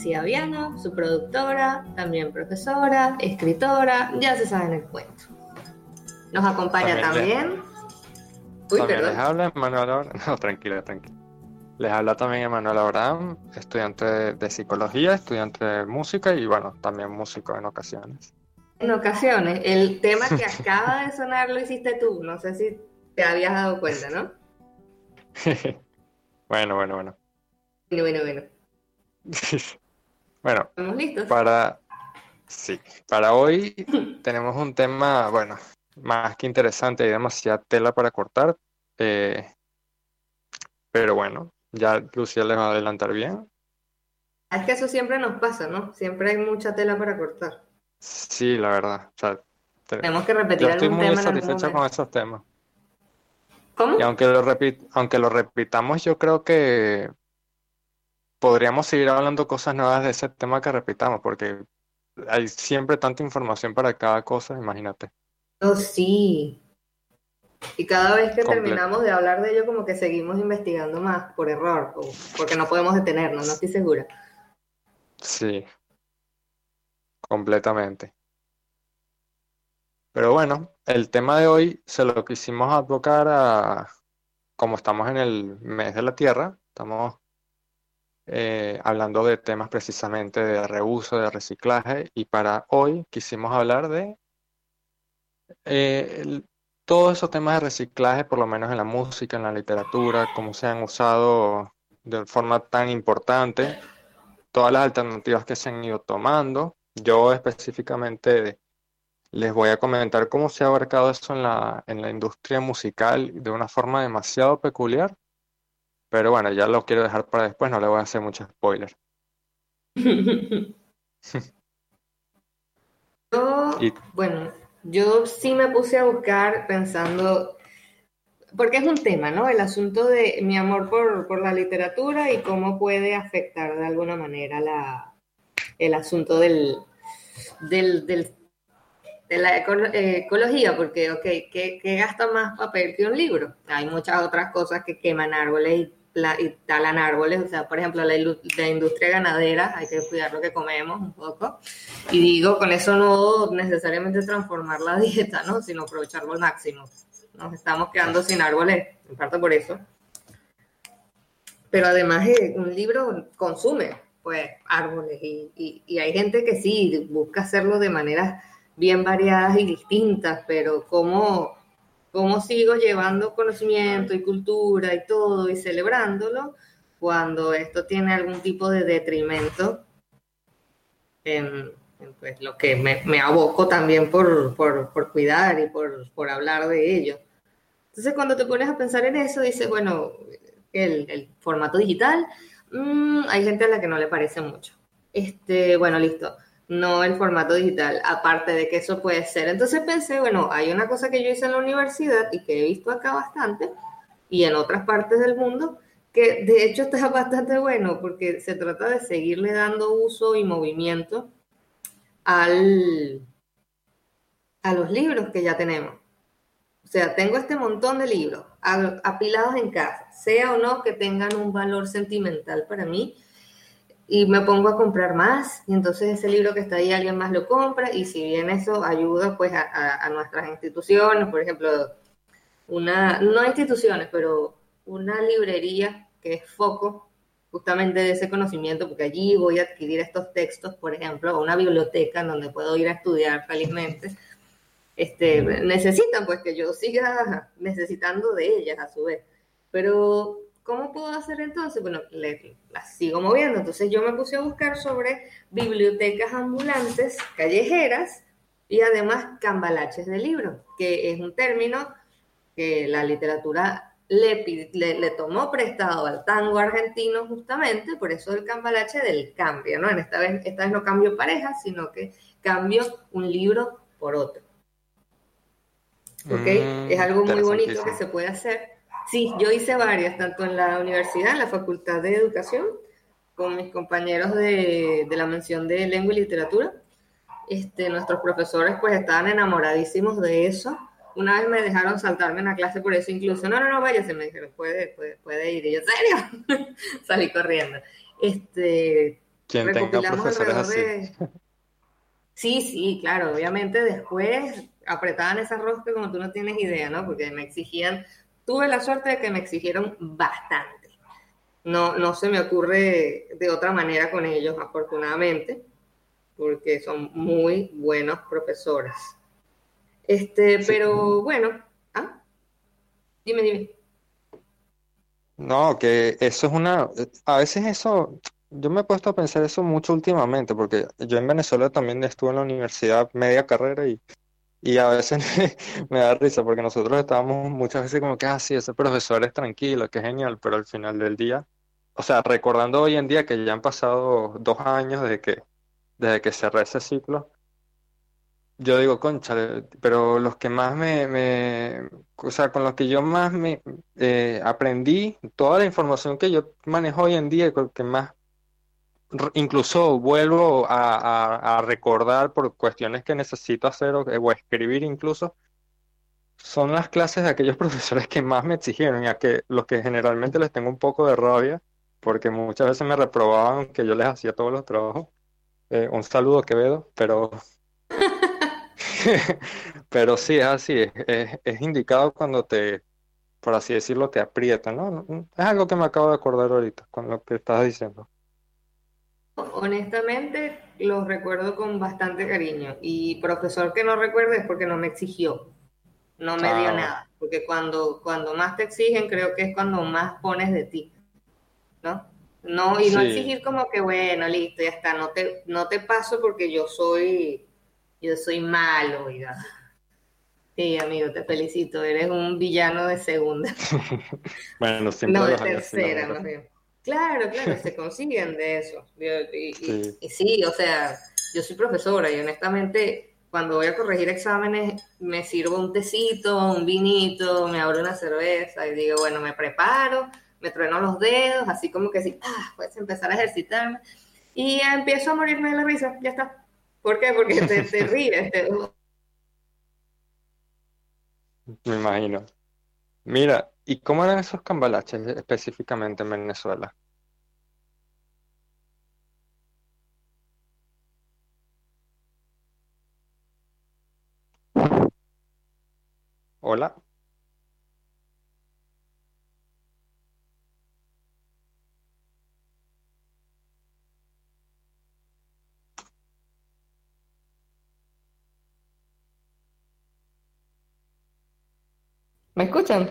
Lucía Viana, su productora, también profesora, escritora, ya se saben el cuento. Nos acompaña También también. Uy, También les habla Emanuel Abraham. No, tranquila, tranquila. Les habla también Emanuel Abraham, estudiante de, de psicología, estudiante de música y bueno, también músico en ocasiones. En ocasiones, el tema que acaba de sonar lo hiciste tú. No sé si te habías dado cuenta, ¿no? Bueno, bueno, bueno. Bueno, bueno, bueno. Bueno, ¿Estamos listos? para sí, para hoy tenemos un tema, bueno, más que interesante, hay demasiada tela para cortar, eh, pero bueno, ya Lucía les va a adelantar bien. Es que eso siempre nos pasa, ¿no? Siempre hay mucha tela para cortar. Sí, la verdad. O sea, te- Tenemos que repetir yo estoy algún muy tema satisfecha con esos temas. ¿Cómo? Y aunque lo repi- aunque lo repitamos, yo creo que podríamos seguir hablando cosas nuevas de ese tema que repitamos, porque hay siempre tanta información para cada cosa, imagínate. Oh, sí. Y cada vez que Comple- terminamos de hablar de ello, como que seguimos investigando más por error, o porque no podemos detenernos, no estoy segura. Sí, completamente. Pero bueno, el tema de hoy se lo quisimos advocar a, como estamos en el mes de la Tierra, estamos eh, hablando de temas precisamente de reuso, de reciclaje, y para hoy quisimos hablar de eh, todos esos temas de reciclaje, por lo menos en la música, en la literatura, cómo se han usado de forma tan importante, todas las alternativas que se han ido tomando. Yo específicamente les voy a comentar cómo se ha abarcado eso en la, en la industria musical de una forma demasiado peculiar, pero bueno, ya lo quiero dejar para después, no le voy a hacer mucho spoiler. Yo, Y bueno, yo sí me puse a buscar pensando, porque es un tema, ¿no? El asunto de mi amor por, por la literatura y cómo puede afectar de alguna manera la, el asunto del, del, del- de la eco- eh, ecología, porque, ok, ¿qué, qué gasta más papel que un libro? Hay muchas otras cosas que queman árboles y, pla- y talan árboles, o sea, por ejemplo, la, la industria ganadera, hay que cuidar lo que comemos un poco. Y digo, con eso no necesariamente transformar la dieta, ¿no? Sino aprovecharlo al máximo. Nos estamos quedando sin árboles, en parte por eso. Pero además eh, un libro consume, pues, árboles. Y, y- y hay gente que sí, busca hacerlo de maneras bien variadas y distintas, pero ¿cómo, cómo sigo llevando conocimiento y cultura y todo y celebrándolo cuando esto tiene algún tipo de detrimento en, en, pues, lo que me, me aboco también por, por, por cuidar y por, por hablar de ello. Entonces, cuando te pones a pensar en eso, dices, bueno, el, el formato digital, mm, hay gente a la que no le parece mucho. Este, bueno, listo. No el formato digital, aparte de que eso puede ser. Entonces pensé, bueno, hay una cosa que yo hice en la universidad y que he visto acá bastante y en otras partes del mundo, que de hecho está bastante bueno porque se trata de seguirle dando uso y movimiento al, a los libros que ya tenemos. O sea, tengo este montón de libros apilados en casa, sea o no que tengan un valor sentimental para mí. Y me pongo a comprar más. Y entonces ese libro que está ahí alguien más lo compra. Y si bien eso ayuda pues a, nuestras instituciones, por ejemplo, una, no instituciones, pero una librería que es foco justamente de ese conocimiento, porque allí voy a adquirir estos textos, por ejemplo, o una biblioteca en donde puedo ir a estudiar felizmente, este, necesitan pues que yo siga necesitando de ellas a su vez. Pero ¿Cómo puedo hacer entonces? Bueno, las sigo moviendo. Entonces yo me puse a buscar sobre bibliotecas ambulantes, callejeras y además cambalaches de libros, que es un término que la literatura le, le, tomó prestado al tango argentino justamente, por eso el cambalache del cambio, ¿no? En esta vez, esta vez no cambio pareja, sino que cambio un libro por otro. ¿Ok? Mm, es algo muy bonito que se puede hacer Sí, yo hice varias, tanto en la universidad, en la Facultad de Educación, con mis compañeros de, la mención de lengua y literatura. Este, nuestros profesores pues estaban enamoradísimos de eso. Una vez me dejaron saltarme una clase por eso incluso. No, no, no, váyase, me dijeron, puede, puede, puede ir. Y yo, ¿serio? Salí corriendo. Este, ¿Quién tenga profesores así? Sí, sí, claro, obviamente después apretaban esa rosca como tú no tienes idea, ¿no? Porque me exigían tuve la suerte de que me exigieron bastante. No, no se me ocurre de otra manera con ellos, afortunadamente, porque son muy buenos profesores. Este, pero bueno, ¿ah? Dime, dime. No, que eso es una, a veces eso, yo me he puesto a pensar eso mucho últimamente, porque yo en Venezuela también estuve en la universidad media carrera y y a veces me, da risa porque nosotros estábamos muchas veces como que, ah, sí, ese profesor es tranquilo, que genial, pero al final del día, o sea, recordando hoy en día que ya han pasado dos años desde que, desde que cerré ese ciclo, yo digo, concha, pero los que más me, o sea, con los que yo más me eh, aprendí, toda la información que yo manejo hoy en día, con que más incluso vuelvo a, recordar por cuestiones que necesito hacer o, escribir incluso, son las clases de aquellos profesores que más me exigieron y a que los que generalmente les tengo un poco de rabia, porque muchas veces me reprobaban que yo les hacía todos los trabajos. Eh, un saludo, Quevedo, pero... pero sí, es así, es, indicado cuando te, por así decirlo, te aprieta, ¿no? Es algo que me acabo de acordar ahorita con lo que estás diciendo. Honestamente, los recuerdo con bastante cariño. Y profesor que no recuerde es porque no me exigió, no me dio nada. Porque cuando, cuando más te exigen, creo que es cuando más pones de ti, ¿no? No, y no exigir como que, bueno, listo, ya está, no te, no te paso porque yo soy, yo soy malo, y Sí, amigo, te felicito, eres un villano de segunda. bueno, siempre no de tercera, más bien. Claro, claro, se consiguen de eso. Y, sí. o sea, yo soy profesora y honestamente cuando voy a corregir exámenes me sirvo un tecito, un vinito, me abro una cerveza y digo, bueno, me preparo, me trueno los dedos, así como que sí, ah, puedes empezar a ejercitarme y empiezo a morirme de la risa, ya está. ¿Por qué? Porque te, te ríes. Me imagino. Mira, ¿Y cómo eran esos cambalaches específicamente en Venezuela? Hola. ¿Me escuchan?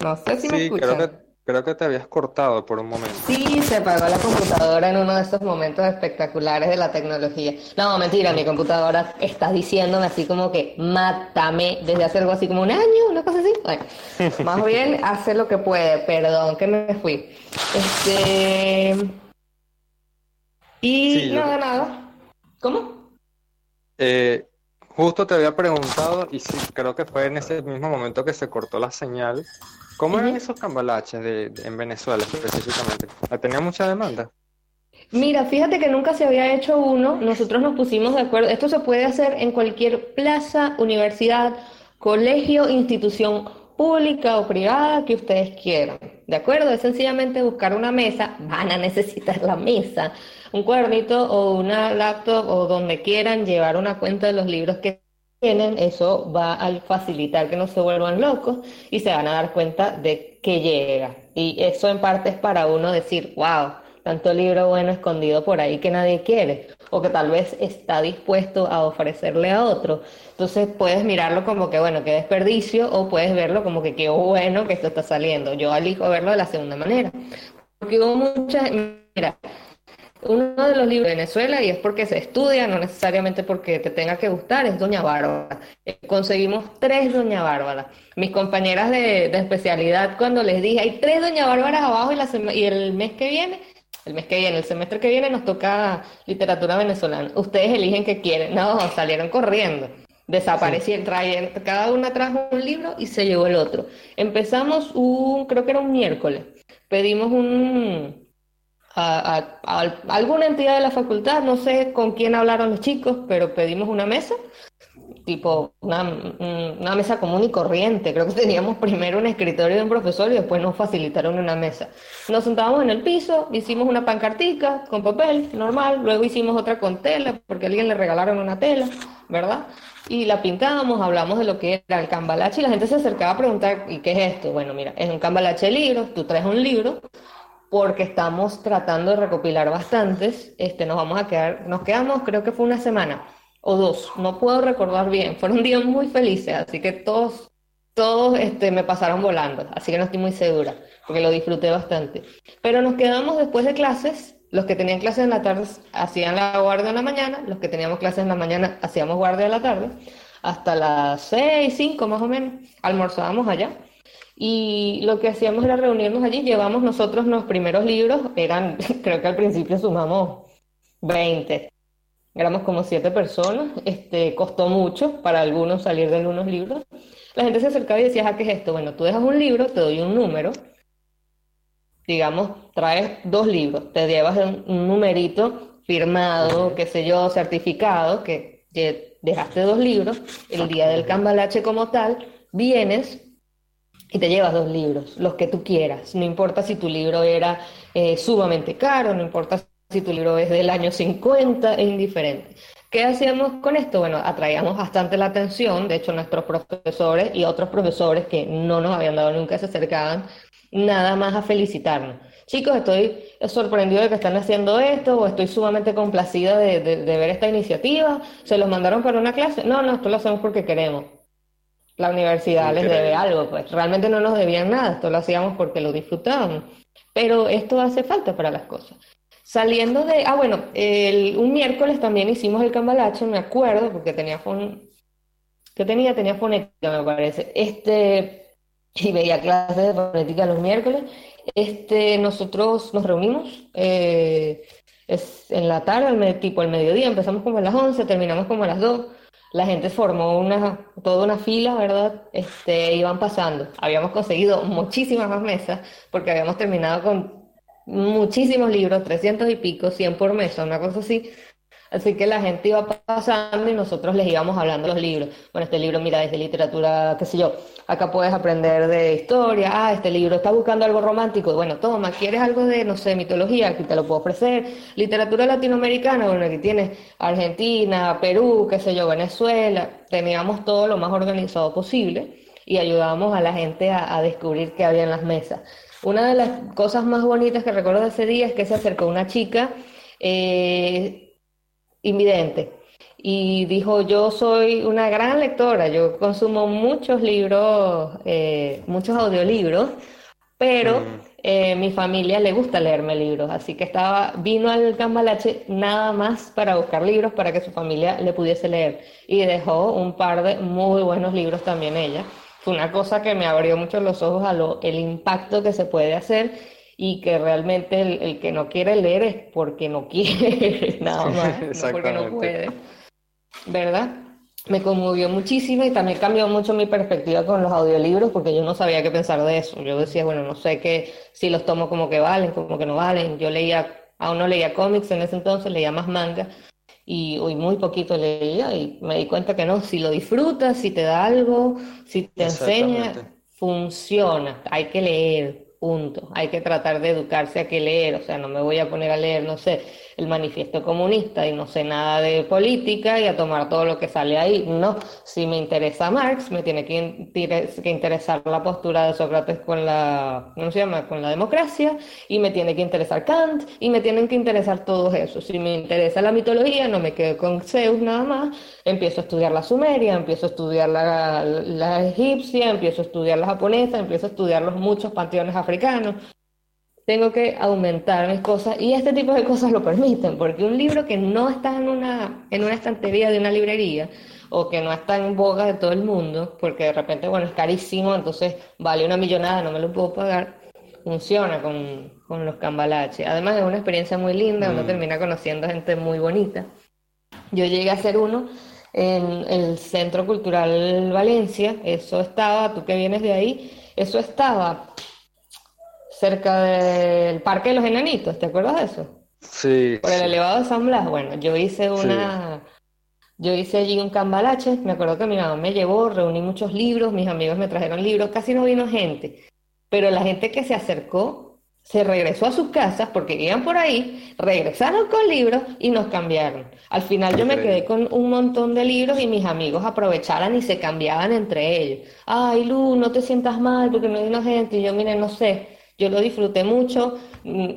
No sé si me escuchan. Creo que, creo que te habías cortado por un momento. Sí, se apagó la computadora en uno de estos momentos espectaculares de la tecnología. No, mentira, mi computadora está diciéndome así como que mátame desde hace algo así como un año, una cosa así. Bueno, más bien hace lo que puede, perdón que me fui. Este. Y nada, nada. ¿Cómo? Eh, justo te había preguntado, y sí, creo que fue en ese mismo momento que se cortó la señal. ¿Cómo eran esos cambalaches de, en Venezuela específicamente? ¿Tenía mucha demanda? Mira, fíjate que nunca se había hecho uno, nosotros nos pusimos de acuerdo, esto se puede hacer en cualquier plaza, universidad, colegio, institución pública o privada que ustedes quieran. ¿de acuerdo? Es sencillamente buscar una mesa, van a necesitar la mesa, un cuadernito o una laptop o donde quieran llevar una cuenta de los libros que tienen, eso va a facilitar que no se vuelvan locos y se van a dar cuenta de que llega. Y eso en parte es para uno decir, wow, tanto libro bueno escondido por ahí que nadie quiere o que tal vez está dispuesto a ofrecerle a otro. Entonces puedes mirarlo como que, bueno, qué desperdicio o puedes verlo como que qué bueno que esto está saliendo. Yo elijo verlo de la segunda manera. Porque hubo muchas, mira, uno de los libros de Venezuela, y es porque se estudia, no necesariamente porque te tenga que gustar, es Doña Bárbara. Eh, conseguimos tres Doña Bárbara. Mis compañeras de, especialidad, cuando les dije, hay tres Doña Bárbaras abajo y, la y el mes que viene, el mes que viene, el semestre que viene nos toca literatura venezolana. Ustedes eligen qué quieren. No, salieron corriendo. Desaparecieron, traían, cada una trajo un libro y se llevó el otro. Empezamos un, creo que era un miércoles. Pedimos un, a, alguna entidad de la facultad, no sé con quién hablaron los chicos, pero pedimos una mesa, tipo una, una, mesa común y corriente. Creo que teníamos primero un escritorio de un profesor y después nos facilitaron una mesa. Nos sentábamos en el piso, hicimos una pancartica con papel normal, luego hicimos otra con tela, porque a alguien le regalaron una tela, ¿verdad? Y la pintábamos, hablamos de lo que era el cambalache y la gente se acercaba a preguntar, ¿y qué es esto? Bueno, mira, es un cambalache de libros, tú traes un libro, porque estamos tratando de recopilar bastantes. Este, nos vamos a quedar, nos quedamos, creo que fue una semana o dos, no puedo recordar bien. Fueron días muy felices, así que todos, todos este, me pasaron volando, así que no estoy muy segura, porque lo disfruté bastante. Pero nos quedamos después de clases. Los que tenían clases en la tarde hacían la guardia en la mañana, los que teníamos clases en la mañana hacíamos guardia en la tarde, hasta las seis, cinco más o menos, almorzábamos allá y lo que hacíamos era reunirnos allí, llevamos nosotros los primeros libros, eran, creo que al principio sumamos 20, éramos como siete personas, este, costó mucho para algunos salir de algunos libros. La gente se acercaba y decía, ah, ¿qué es esto? Bueno, tú dejas un libro, te doy un número, digamos, traes dos libros, te llevas un, numerito firmado, qué sé yo, certificado, que, que dejaste dos libros, el día del cambalache como tal, vienes y te llevas dos libros, los que tú quieras. No importa si tu libro era eh, sumamente caro, no importa si tu libro es del año 50, es indiferente. ¿Qué hacíamos con esto? Bueno, atraíamos bastante la atención, de hecho nuestros profesores y otros profesores que no nos habían dado nunca se acercaban nada más a felicitarnos. Chicos, estoy sorprendido de que están haciendo esto o estoy sumamente complacida de, de ver esta iniciativa. ¿Se los mandaron para una clase? No, no, esto lo hacemos porque queremos la universidad les debe algo, pues realmente no nos debían nada, esto lo hacíamos porque lo disfrutábamos, pero esto hace falta para las cosas. Saliendo de, ah bueno, el, un miércoles también hicimos el cambalache, me acuerdo, porque tenía fon, que tenía, tenía fonética me parece, este, y veía clases de fonética los miércoles, este, nosotros nos reunimos, eh, es en la tarde, tipo el mediodía, empezamos como a las 11, terminamos como a las 2, la gente formó una, toda una fila, ¿verdad? Este, iban pasando. Habíamos conseguido muchísimas más mesas porque habíamos terminado con muchísimos libros, 300 y pico, 100 por mesa, una cosa así. Así que la gente iba pasando y nosotros les íbamos hablando los libros. Bueno, este libro, mira, es de literatura, qué sé yo, acá puedes aprender de historia, ah, este libro está buscando algo romántico, bueno, toma, ¿quieres algo de, no sé, mitología? Aquí te lo puedo ofrecer. Literatura latinoamericana, bueno, aquí tienes Argentina, Perú, qué sé yo, Venezuela. Teníamos todo lo más organizado posible y ayudábamos a la gente a, descubrir qué había en las mesas. Una de las cosas más bonitas que recuerdo de ese día es que se acercó una chica eh, invidente y dijo, yo soy una gran lectora, yo consumo muchos libros, eh, muchos audiolibros, pero mm. eh, mi familia le gusta leerme libros, así que estaba, vino al Cambalache nada más para buscar libros para que su familia le pudiese leer y dejó un par de muy buenos libros también ella. Fue una cosa que me abrió mucho los ojos a lo, el impacto que se puede hacer y que realmente el, el que no quiere leer es porque no quiere, nada más, no porque no puede. ¿verdad? Me conmovió muchísimo y también cambió mucho mi perspectiva con los audiolibros porque yo no sabía qué pensar de eso. Yo decía, bueno, no sé qué, si los tomo como que valen, como que no valen. Yo leía, aún no leía cómics en ese entonces, leía más manga y hoy muy poquito leía y me di cuenta que no, si lo disfrutas, si te da algo, si te enseña, funciona, hay que leer. Punto. Hay que tratar de educarse a qué leer, o sea, no me voy a poner a leer, no sé, el manifiesto comunista y no sé nada de política y a tomar todo lo que sale ahí. No, si me interesa Marx, me tiene que, interesar la postura de Sócrates con la, ¿cómo se llama?, con la democracia y me tiene que interesar Kant y me tienen que interesar todos esos. Si me interesa la mitología, no me quedo con Zeus nada más, empiezo a estudiar la sumeria, empiezo a estudiar la, la egipcia, empiezo a estudiar la japonesa, empiezo a estudiar los muchos panteones africanos. Tengo que aumentar mis cosas y este tipo de cosas lo permiten, porque un libro que no está en una, en una estantería de una librería o que no está en boga de todo el mundo, porque de repente, bueno, es carísimo, entonces vale una millonada, no me lo puedo pagar, funciona con, con los cambalaches. Además es una experiencia muy linda, uno mm. termina conociendo gente muy bonita. Yo llegué a ser uno en el Centro Cultural Valencia, eso estaba, tú que vienes de ahí, eso estaba cerca del Parque de los Enanitos, ¿te acuerdas de eso? Sí. Por el elevado de San Blas. Bueno, yo hice una, yo hice allí un cambalache, me acuerdo que mi mamá me llevó, reuní muchos libros, mis amigos me trajeron libros, casi no vino gente, pero la gente que se acercó se regresó a sus casas porque iban por ahí, regresaron con libros y nos cambiaron. Al final yo me quedé con un montón de libros y mis amigos aprovecharan y se cambiaban entre ellos. Ay, Lu, no te sientas mal porque no vino gente. Y yo, miren, no sé, yo lo disfruté mucho. Mm,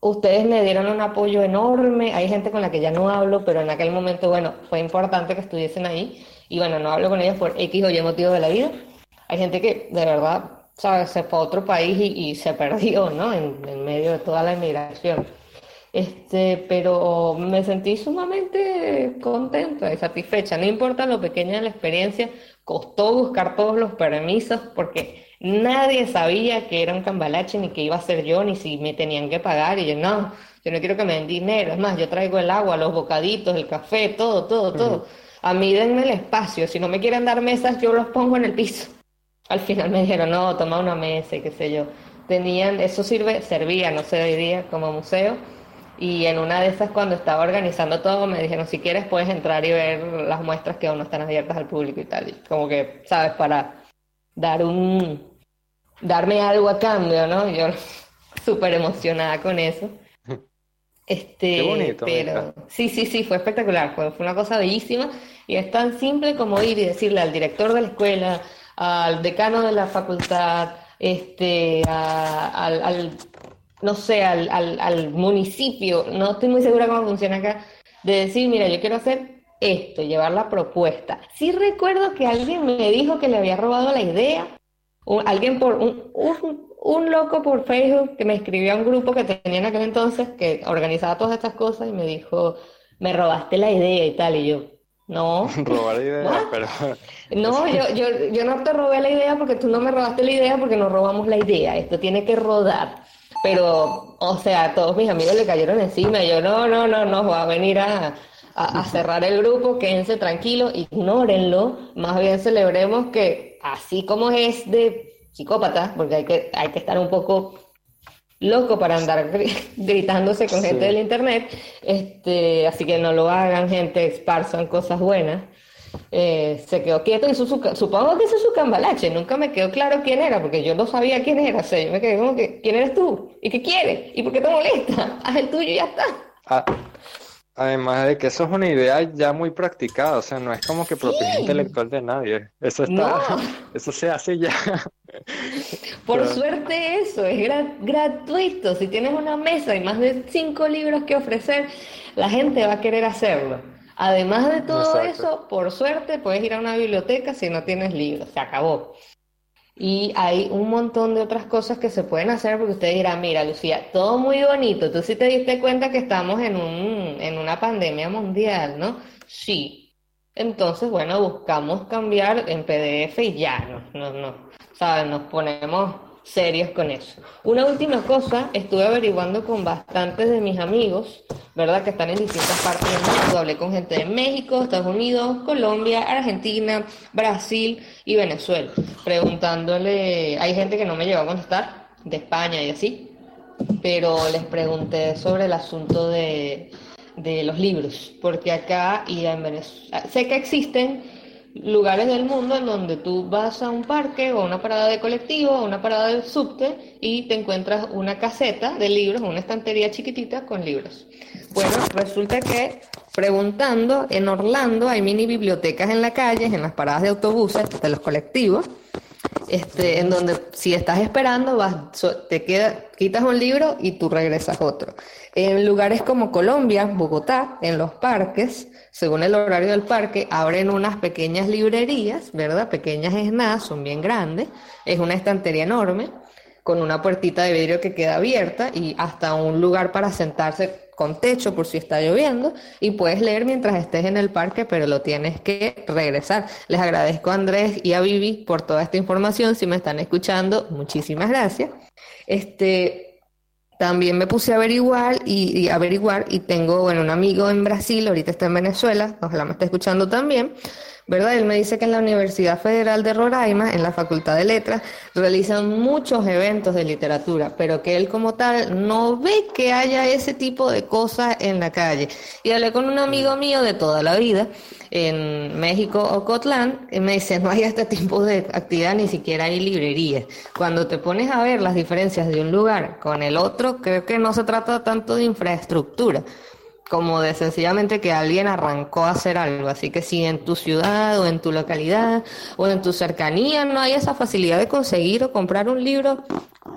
ustedes me dieron un apoyo enorme. Hay gente con la que ya no hablo, pero en aquel momento, bueno, fue importante que estuviesen ahí. Y bueno, no hablo con ellos por X o Y motivo de la vida. Hay gente que de verdad ¿sabes? Se fue a otro país y, se perdió, ¿no? En, medio de toda la inmigración. Este, pero me sentí sumamente contenta y satisfecha. No importa lo pequeña la experiencia, costó buscar todos los permisos porque nadie sabía que era un cambalache, ni que iba a ser yo, ni si me tenían que pagar. Y yo, no, yo no quiero que me den dinero. Es más, yo traigo el agua, los bocaditos, el café, todo, todo, todo. A mí denme el espacio. Si no me quieren dar mesas, yo los pongo en el piso al final me dijeron, no, toma una mesa y qué sé yo. Tenían, eso sirve, servía, no sé, hoy día como museo. Y en una de esas, cuando estaba organizando todo, me dijeron, si quieres puedes entrar y ver las muestras que aún no están abiertas al público y tal. como que, ¿sabes? Para dar un, darme algo a cambio, ¿no? Yo súper emocionada con eso. Este, Qué bonito, pero sí, sí, sí, fue espectacular, fue, fue una cosa bellísima y es tan simple como ir y decirle al director de la escuela, al decano de la facultad, este, al, no sé, al, al, municipio, no estoy muy segura cómo funciona acá, de decir, mira, yo quiero hacer esto, llevar la propuesta. Sí recuerdo que alguien me dijo que le había robado la idea, alguien por, un, un, loco por Facebook que me escribió a un grupo que tenía en aquel entonces que organizaba todas estas cosas y me dijo, me robaste la idea y tal, y yo, no. Robar la idea, pero... No, yo, yo, yo no te robé la idea porque tú no me robaste la idea porque nos robamos la idea. Esto tiene que rodar. Pero, o sea, todos mis amigos le cayeron encima. Y yo, no, no, no, no, va a venir a, a, cerrar el grupo, quédense tranquilos, ignórenlo. Más bien celebremos que así como es de psicópata, porque hay que, hay que estar un poco loco para andar gritándose con gente del internet, este, así que no lo hagan, gente, esparzan cosas buenas. Eh, se quedó quieto y su, supongo que es su cambalache, nunca me quedó claro quién era, porque yo no sabía quién era, o sea, yo me quedé como que, ¿quién eres tú? ¿Y qué quieres? ¿Y por qué te molesta? Haz el tuyo y ya está. Ah, además de que eso es una idea ya muy practicada, o sea, no es como que propiedad intelectual de nadie, eso está, eso se hace ya. Por suerte eso, es gratuito, si tienes una mesa y más de cinco libros que ofrecer, la gente va a querer hacerlo. Además de todo eso, por suerte puedes ir a una biblioteca si no tienes libros, se acabó. Y hay un montón de otras cosas que se pueden hacer porque ustedes dirán, mira Lucía, todo muy bonito, tú sí te diste cuenta que estamos en, un, en una pandemia mundial, ¿no? Sí. Entonces, bueno, buscamos cambiar en PDF y ya, no, no, no, ¿sabes? Nos ponemos serios con eso. Una última cosa, estuve averiguando con bastantes de mis amigos, ¿verdad? Que están en distintas partes del mundo. Hablé con gente de México, Estados Unidos, Colombia, Argentina, Brasil y Venezuela, preguntándole, hay gente que no me llegó a contestar, de España y así, pero les pregunté sobre el asunto de, de los libros, porque acá y en Venezuela, sé que existen lugares del mundo en donde tú vas a un parque o a una parada de colectivo o una parada de subte y te encuentras una caseta de libros, una estantería chiquitita con libros. Bueno, resulta que preguntando, en Orlando hay mini bibliotecas en la calle, en las paradas de autobuses, de los colectivos, este, en donde si estás esperando, vas, te queda, quitas un libro y tú regresas otro. En lugares como Colombia, Bogotá, en los parques, según el horario del parque, abren unas pequeñas librerías, ¿verdad? Pequeñas es nada, son bien grandes, es una estantería enorme, con una puertita de vidrio que queda abierta y hasta un lugar para sentarse con techo por si está lloviendo y puedes leer mientras estés en el parque, pero lo tienes que regresar. Les agradezco a Andrés y a Vivi por toda esta información. Si me están escuchando, muchísimas gracias. Este, también me puse a averiguar y, y, averiguar y tengo, bueno, un amigo en Brasil, ahorita está en Venezuela, ojalá me esté escuchando también. ¿Verdad? Él me dice que en la Universidad Federal de Roraima, en la Facultad de Letras, realizan muchos eventos de literatura, pero que él como tal no ve que haya ese tipo de cosas en la calle. Y hablé con un amigo mío de toda la vida en México, Ocotlán, y me dice, no hay este tipo de actividad, ni siquiera hay librerías. Cuando te pones a ver las diferencias de un lugar con el otro, creo que no se trata tanto de infraestructura, como de sencillamente que alguien arrancó a hacer algo. Así que si en tu ciudad o en tu localidad o en tu cercanía no hay esa facilidad de conseguir o comprar un libro,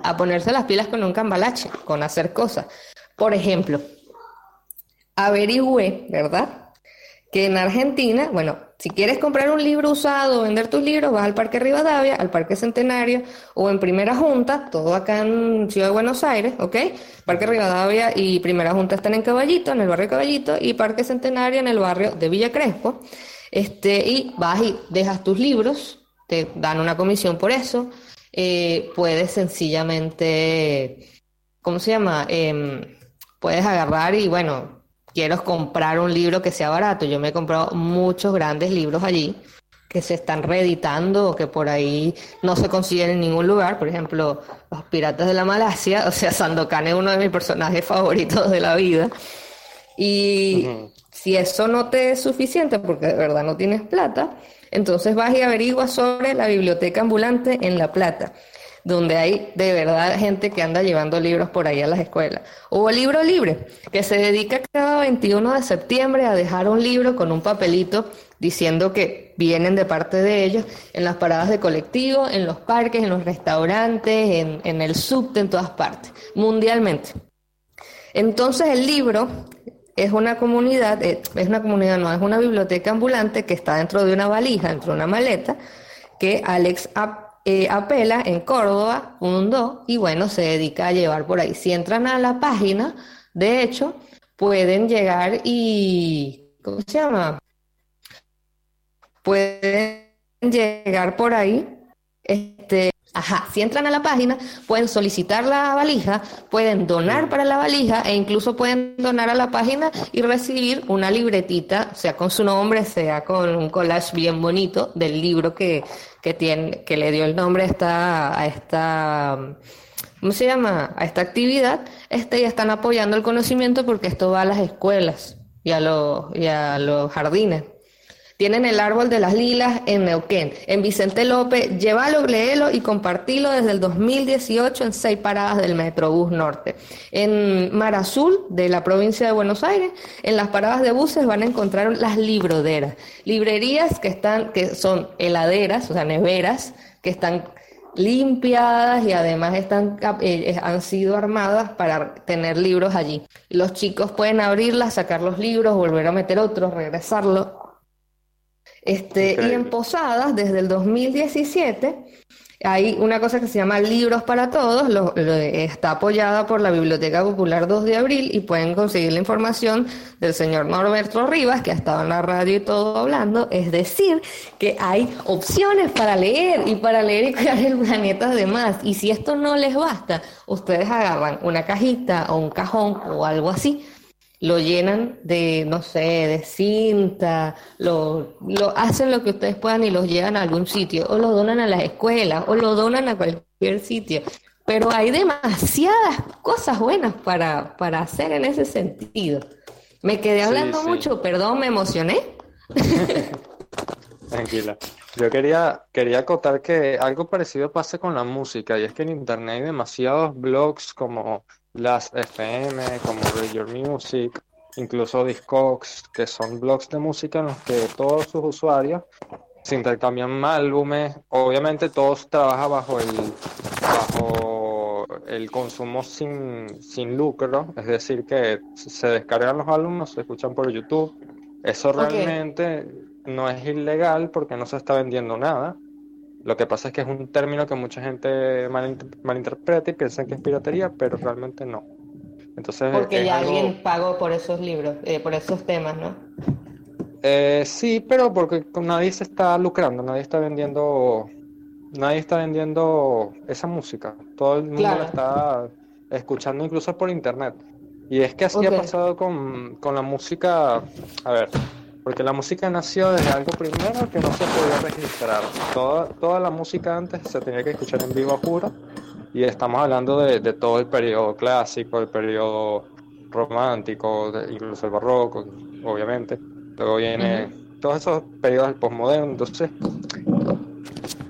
a ponerse las pilas con un cambalache, con hacer cosas. Por ejemplo, averigüe, ¿verdad? que en Argentina, bueno, si quieres comprar un libro usado vender tus libros, vas al Parque Rivadavia, al Parque Centenario o en Primera Junta, todo acá en Ciudad de Buenos Aires, ¿ok? Parque Rivadavia y Primera Junta están en Caballito, en el barrio Caballito, y Parque Centenario en el barrio de Villa Crespo. Este, y vas y dejas tus libros, te dan una comisión por eso. Eh, puedes sencillamente, ¿cómo se llama? Em, puedes agarrar y bueno, quiero comprar un libro que sea barato. Yo me he comprado muchos grandes libros allí que se están reeditando o que por ahí no se consiguen en ningún lugar. Por ejemplo, Los Piratas de la Malasia, o sea, Sandokan es uno de mis personajes favoritos de la vida. Y si eso no te es suficiente, porque de verdad no tienes plata, entonces vas y averiguas sobre la biblioteca ambulante en La Plata donde hay de verdad gente que anda llevando libros por ahí a las escuelas. O Libro Libre, que se dedica cada 21 de septiembre a dejar un libro con un papelito diciendo que vienen de parte de ellos en las paradas de colectivo, en los parques, en los restaurantes, en, el subte, en todas partes, mundialmente. Entonces el libro es una comunidad, eh, es una comunidad, no, es una biblioteca ambulante que está dentro de una valija, dentro de una maleta, que Alex eh, apela en Córdoba, mundo, y bueno, se dedica a llevar por ahí. Si entran a la página, de hecho, pueden llegar y, ¿cómo se llama? Pueden llegar por ahí, este, Ajá, si entran a la página, pueden solicitar la valija, pueden donar para la valija e incluso pueden donar a la página y recibir una libretita, sea con su nombre, sea con un collage bien bonito del libro que, que, tiene, que le dio el nombre a esta, a esta, ¿cómo se llama? A esta actividad. Este, ya están apoyando el conocimiento porque esto va a las escuelas y a los, y a los jardines. Tienen el árbol de las lilas en Neuquén. En Vicente López, llévalo, léelo y compartilo desde el 2018 en seis paradas del Metrobús Norte. En Mar Azul, de la provincia de Buenos Aires, en las paradas de buses van a encontrar las libroderas. Librerías que están, que son heladeras, o sea, neveras, que están limpiadas y además están, eh, han sido armadas para tener libros allí. Los chicos pueden abrirlas, sacar los libros, volver a meter otros, regresarlos este, y en Posadas, desde el 2017, hay una cosa que se llama Libros para Todos, está apoyada por la Biblioteca Popular 2 de Abril y pueden conseguir la información del señor Norberto Rivas, que ha estado en la radio y todo hablando, es decir, que hay opciones para leer y para leer y crear el planeta además. Y si esto no les basta, ustedes agarran una cajita o un cajón o algo así lo llenan de, no sé, de cinta, lo, lo hacen lo que ustedes puedan y los llevan a algún sitio, o lo donan a las escuelas, o lo donan a cualquier sitio. Pero hay demasiadas cosas buenas para, para hacer en ese sentido. Me quedé hablando mucho, perdón, me emocioné. Tranquila. Yo quería, quería acotar que algo parecido pasa con la música, y es que en internet hay demasiados blogs como las FM, como Read Your Music, incluso Discogs, que son blogs de música en los que todos sus usuarios se intercambian álbumes. Obviamente todos trabajan bajo el, bajo el consumo sin, sin lucro, es decir, que se descargan los álbumes, se escuchan por YouTube. Eso realmente no es ilegal porque no se está vendiendo nada. Lo que pasa es que es un término que mucha gente malinterpreta y piensa que es piratería, pero realmente no. Entonces, porque ya alguien pagó por esos libros, eh, por esos temas, ¿no? Eh, sí, pero porque nadie se está lucrando, nadie está vendiendo, nadie está vendiendo esa música. Todo el mundo la está escuchando incluso por internet. Y es que así ha pasado con, con la música, a ver, porque la música nació desde algo primero que no se podía registrar. Toda, toda la música antes se tenía que escuchar en vivo puro y estamos hablando de, de todo el periodo clásico, el periodo romántico, incluso el barroco, obviamente. Luego viene todos esos periodos del postmoderno. Entonces,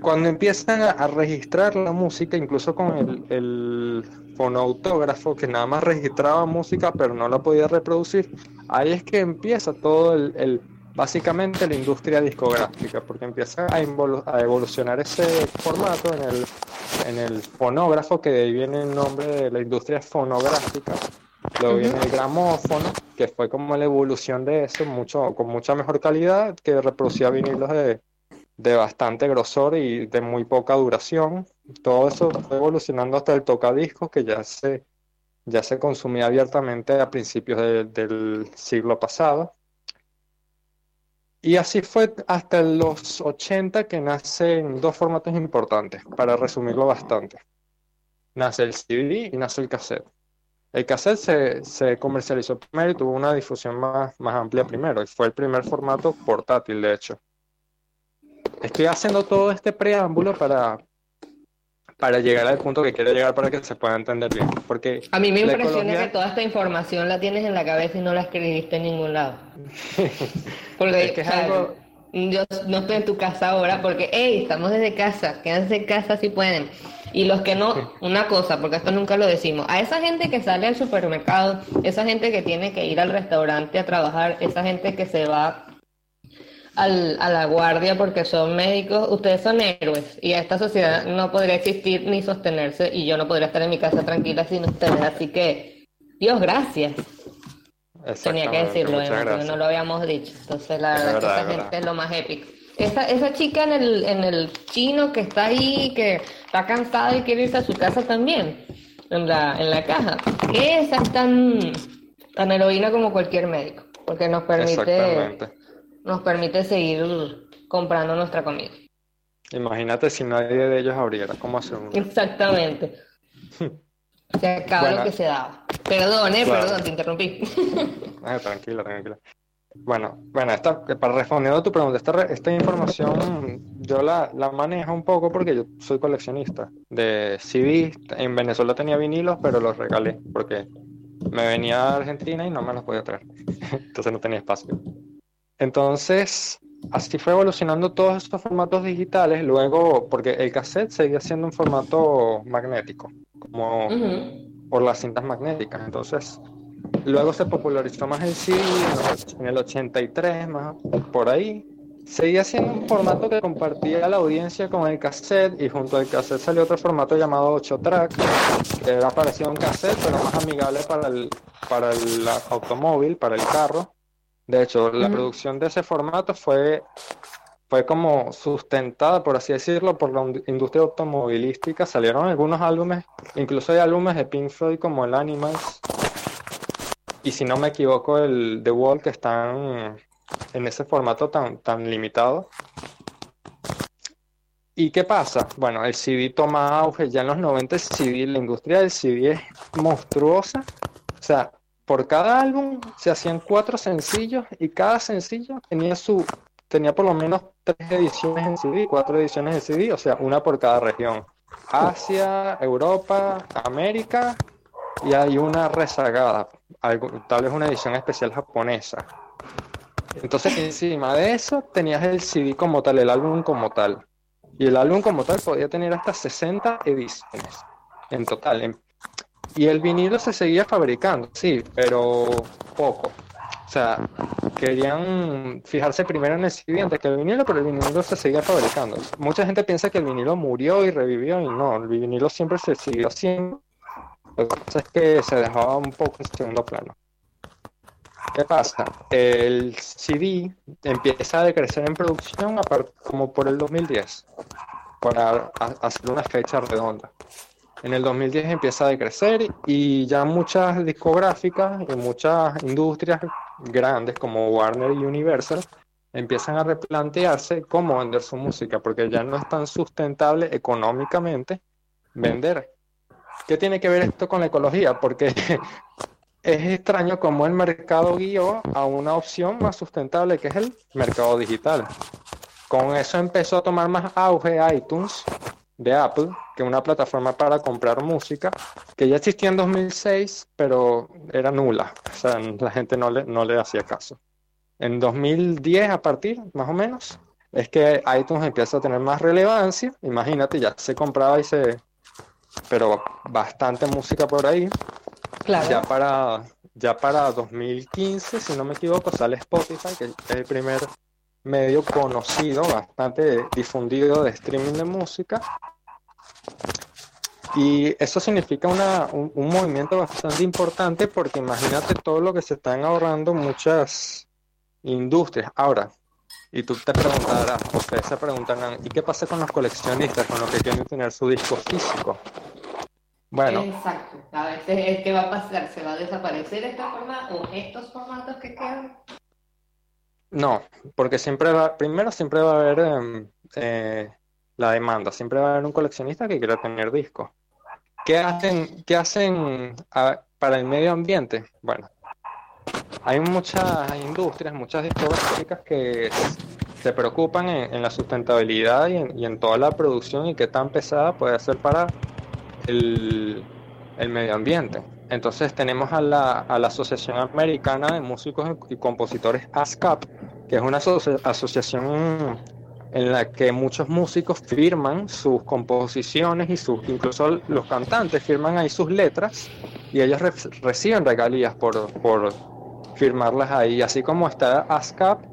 cuando empiezan a, registrar la música, incluso con el, el fonautógrafo que nada más registraba música pero no la podía reproducir, ahí es que empieza todo el, básicamente la industria discográfica, porque empieza a, a, evolucionar ese formato en el, en el fonógrafo, que de ahí viene el nombre de la industria fonográfica. Luego viene el gramófono, que fue como la evolución de eso, mucho, con mucha mejor calidad, que reproducía vinilos de, de bastante grosor y de muy poca duración. Todo eso fue evolucionando hasta el tocadiscos, que ya se ya se consumía abiertamente a principios del siglo pasado. Y así fue hasta los 80 que nacen dos formatos importantes, para resumirlo bastante. Nace el CD y nace el cassette. El cassette se, se comercializó primero y tuvo una difusión más, más amplia primero, y fue el primer formato portátil, de hecho. Estoy haciendo todo este preámbulo para, para llegar al punto que quiero llegar para que se pueda entender bien. Porque a mí me impresiona que toda esta información la tienes en la cabeza y no la escribiste en ningún lado. Porque es algo... yo no estoy en tu casa ahora porque, hey, estamos desde casa, quédense en casa si pueden. Y los que no, una cosa, porque esto nunca lo decimos, a esa gente que sale al supermercado, esa gente que tiene que ir al restaurante a trabajar, esa gente que se va al, a la guardia porque son médicos, ustedes son héroes y esta sociedad no podría existir ni sostenerse y yo no podría estar en mi casa tranquila sin ustedes. Así que, Dios, gracias. Tenía que decirlo, ¿eh? no lo habíamos dicho. Entonces, la verdad, que esa gente es lo más épico. Esa, esa chica en el, en el chino que está ahí, que está cansada y quiere irse a su casa también, en la, en la caja. Esa es tan, tan heroína como cualquier médico, porque nos permite nos permite seguir comprando nuestra comida. Imagínate si nadie de ellos abriera, ¿cómo hacer Exactamente. se acaba lo que se daba. Perdón, eh, perdón, te interrumpí. tranquila, tranquila. Bueno, bueno, esta, para responder a tu pregunta, esta, esta información yo la, la, manejo un poco porque yo soy coleccionista de CDs. En Venezuela tenía vinilos, pero los regalé porque me venía a Argentina y no me los podía traer. Entonces no tenía espacio. Entonces, así fue evolucionando todos estos formatos digitales, luego, porque el cassette seguía siendo un formato magnético, como por las cintas magnéticas. Entonces, luego se popularizó más el CD en el 83, más por ahí. Seguía siendo un formato que compartía la audiencia con el cassette y junto al cassette salió otro formato llamado 8 track, que era parecido a un cassette, pero más amigable para el, para el automóvil, para el carro de hecho, la producción de ese formato fue, fue como sustentada, por así decirlo, por la industria automovilística. Salieron algunos álbumes, incluso hay álbumes de Pink Floyd como el Animals, y si no me equivoco, el The Wall, que están en ese formato tan, tan limitado. ¿Y qué pasa? Bueno, el CD toma auge ya en los 90, el CD, la industria del CD es monstruosa. O sea, por cada álbum se hacían cuatro sencillos y cada sencillo tenía su tenía por lo menos tres ediciones en CD, cuatro ediciones en CD, o sea, una por cada región. Asia, Europa, América y hay una rezagada, algo, tal vez una edición especial japonesa. Entonces encima de eso tenías el CD como tal, el álbum como tal. Y el álbum como tal podía tener hasta 60 ediciones en total. Y el vinilo se seguía fabricando, sí, pero poco. O sea, querían fijarse primero en el CD antes que el vinilo, pero el vinilo se seguía fabricando. Mucha gente piensa que el vinilo murió y revivió y no, el vinilo siempre se siguió haciendo. Lo que pasa es que se dejaba un poco en segundo plano. ¿Qué pasa? El CD empieza a decrecer en producción como por el 2010, para hacer una fecha redonda. En el 2010 empieza a decrecer y ya muchas discográficas y muchas industrias grandes como Warner y Universal empiezan a replantearse cómo vender su música, porque ya no es tan sustentable económicamente vender. ¿Qué tiene que ver esto con la ecología? Porque es extraño cómo el mercado guió a una opción más sustentable que es el mercado digital. Con eso empezó a tomar más auge iTunes de Apple, que una plataforma para comprar música, que ya existía en 2006, pero era nula. O sea, la gente no le, no le hacía caso. En 2010, a partir, más o menos, es que iTunes empieza a tener más relevancia. Imagínate, ya se compraba y se... Pero bastante música por ahí. Claro. Ya para, ya para 2015, si no me equivoco, sale Spotify, que es el primer medio conocido, bastante difundido de streaming de música. Y eso significa una, un, movimiento bastante importante porque imagínate todo lo que se están ahorrando muchas industrias. Ahora, y tú te preguntarás, ustedes se preguntarán, ¿y qué pasa con los coleccionistas, con los que quieren tener su disco físico? Bueno. Exacto. A veces, ¿qué va a pasar? ¿Se va a desaparecer esta forma o estos formatos que quedan? No, porque siempre va, primero siempre va a haber em, eh, la demanda, siempre va a haber un coleccionista que quiera tener discos. ¿Qué hacen, qué hacen para el medio ambiente? Bueno, hay muchas industrias, muchas discográficas que se preocupan en, la sustentabilidad y en, y en, toda la producción y qué tan pesada puede ser para el, el medio ambiente. Entonces tenemos a la, a la Asociación Americana de Músicos y Compositores ASCAP, que es una asociación en la que muchos músicos firman sus composiciones y sus, incluso los cantantes firman ahí sus letras y ellos reciben regalías por, por firmarlas ahí, así como está ASCAP,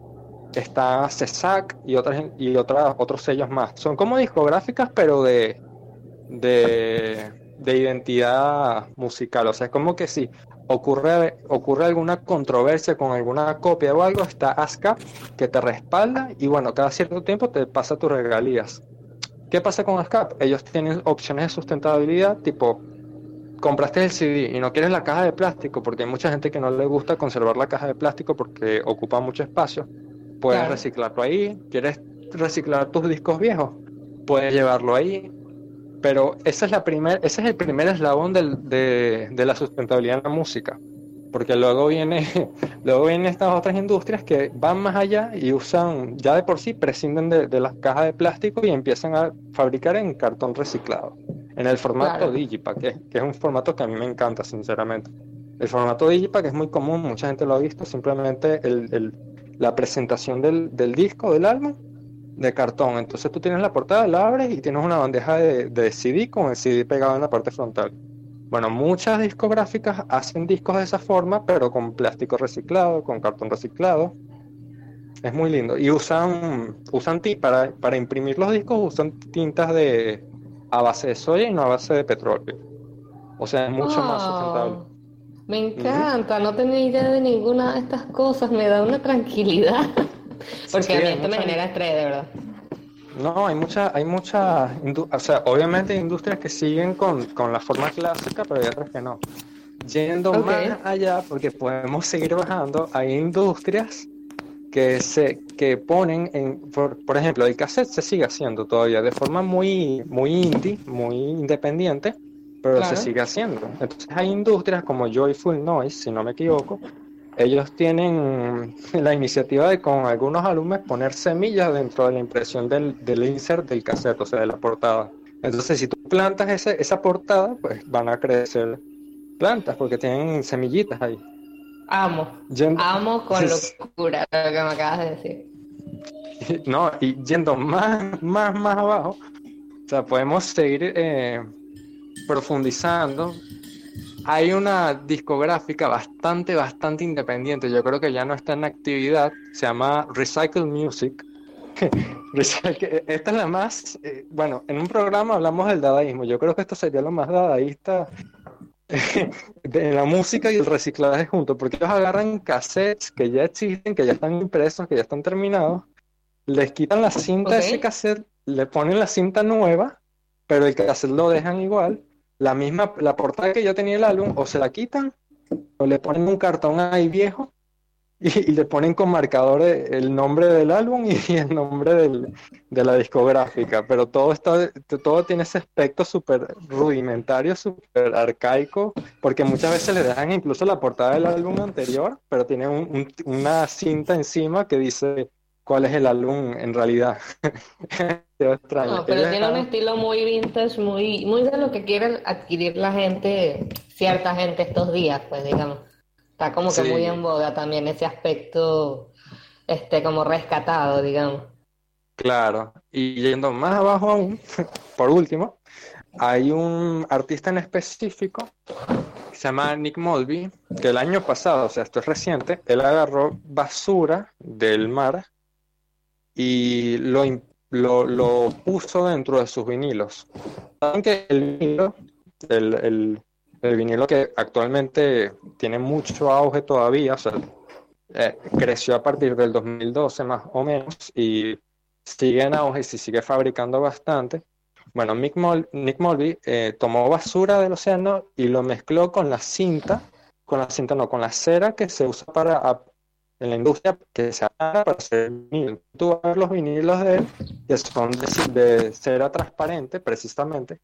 está CESAC y otras y otras otros sellos más. Son como discográficas pero de de de identidad musical. O sea, es como que si ocurre, ocurre alguna controversia con alguna copia o algo, está ASCAP que te respalda y bueno, cada cierto tiempo te pasa tus regalías. ¿Qué pasa con ASCAP? Ellos tienen opciones de sustentabilidad tipo compraste el CD y no quieres la caja de plástico porque hay mucha gente que no le gusta conservar la caja de plástico porque ocupa mucho espacio. Puedes reciclarlo ahí. ¿Quieres reciclar tus discos viejos? Puedes llevarlo ahí pero esa es la primer, ese es el primer eslabón de, la sustentabilidad en la música. Porque luego viene, luego vienen estas otras industrias que van más allá y usan, ya de por sí prescinden de, las cajas de plástico y empiezan a fabricar en cartón reciclado. En el formato Digipack, que, es un formato que a mí me encanta, sinceramente. El formato Digipack es muy común, mucha gente lo ha visto, simplemente la presentación del, del disco, del álbum, de cartón. Entonces tú tienes la portada, la abres y tienes una bandeja de, CD con el CD pegado en la parte frontal. Bueno, muchas discográficas hacen discos de esa forma, pero con plástico reciclado, con cartón reciclado. Es muy lindo. Y usan, usan para, para imprimir los discos, usan tintas de a base de soya y no a base de petróleo. O sea, es mucho más sustentable. Me encanta, no tenía idea de ninguna de estas cosas, me da una tranquilidad. Porque a mí esto me genera estrés, de verdad. No, hay muchas, hay muchas, o sea, obviamente hay industrias que siguen con, con la forma clásica, pero hay otras que no. Yendo más allá, porque podemos seguir bajando, hay industrias que se que ponen en, por, ejemplo, el cassette se sigue haciendo todavía de forma muy, muy indie, muy independiente, pero se sigue haciendo. Entonces hay industrias como Joyful Noise, si no me equivoco, ellos tienen la iniciativa de con algunos alumnos poner semillas dentro de la impresión del, del insert del cassette, o sea, de la portada. Entonces, si tú plantas ese, esa portada, pues van a crecer plantas porque tienen semillitas ahí. Amo. Amo con locura lo que me acabas de decir. No, y yendo más, más, más abajo, o sea, podemos seguir eh, profundizando. Hay una discográfica bastante, bastante independiente. Yo creo que ya no está en actividad. Se llama Recycle Music. esta es la más, eh, bueno, en un programa hablamos del dadaísmo. Yo creo que esto sería lo más dadaísta de la música y el reciclaje juntos, porque ellos agarran cassettes que ya existen, que ya están impresos, que ya están terminados, les quitan la cinta de ese cassette, le ponen la cinta nueva, pero el cassette lo dejan igual, la misma, la portada que ya tenía el álbum, o se la quitan, o le ponen un cartón ahí viejo, y, le ponen con marcador el nombre del álbum y, el nombre de la discográfica, pero todo está, todo tiene ese aspecto súper rudimentario, súper arcaico, porque muchas veces le dejan incluso la portada del álbum anterior, pero tiene una cinta encima que dice cuál es el álbum en realidad. pero tiene un estilo muy vintage, muy, muy de lo que quieren adquirir la gente, cierta gente estos días, pues digamos. Está como que muy en boga también ese aspecto, este, como rescatado, digamos. Claro, y yendo más abajo aún, por último, hay un artista en específico que se llama Nick Mulvey, que el año pasado, o sea, esto es reciente, él agarró basura del mar y lo, lo, lo puso dentro de sus vinilos. Saben que el vinilo, el, el, el vinilo que actualmente tiene mucho auge todavía, o sea, eh, creció a partir del 2012 más o menos y sigue en auge y se sigue fabricando bastante. Bueno, Nick, Mulvey eh, tomó basura del océano y lo mezcló con la cinta, con la cinta no, con la cera que se usa para en la industria que se para hacer vinilo. Tú vas a ver los vinilos de él que son de cera transparente precisamente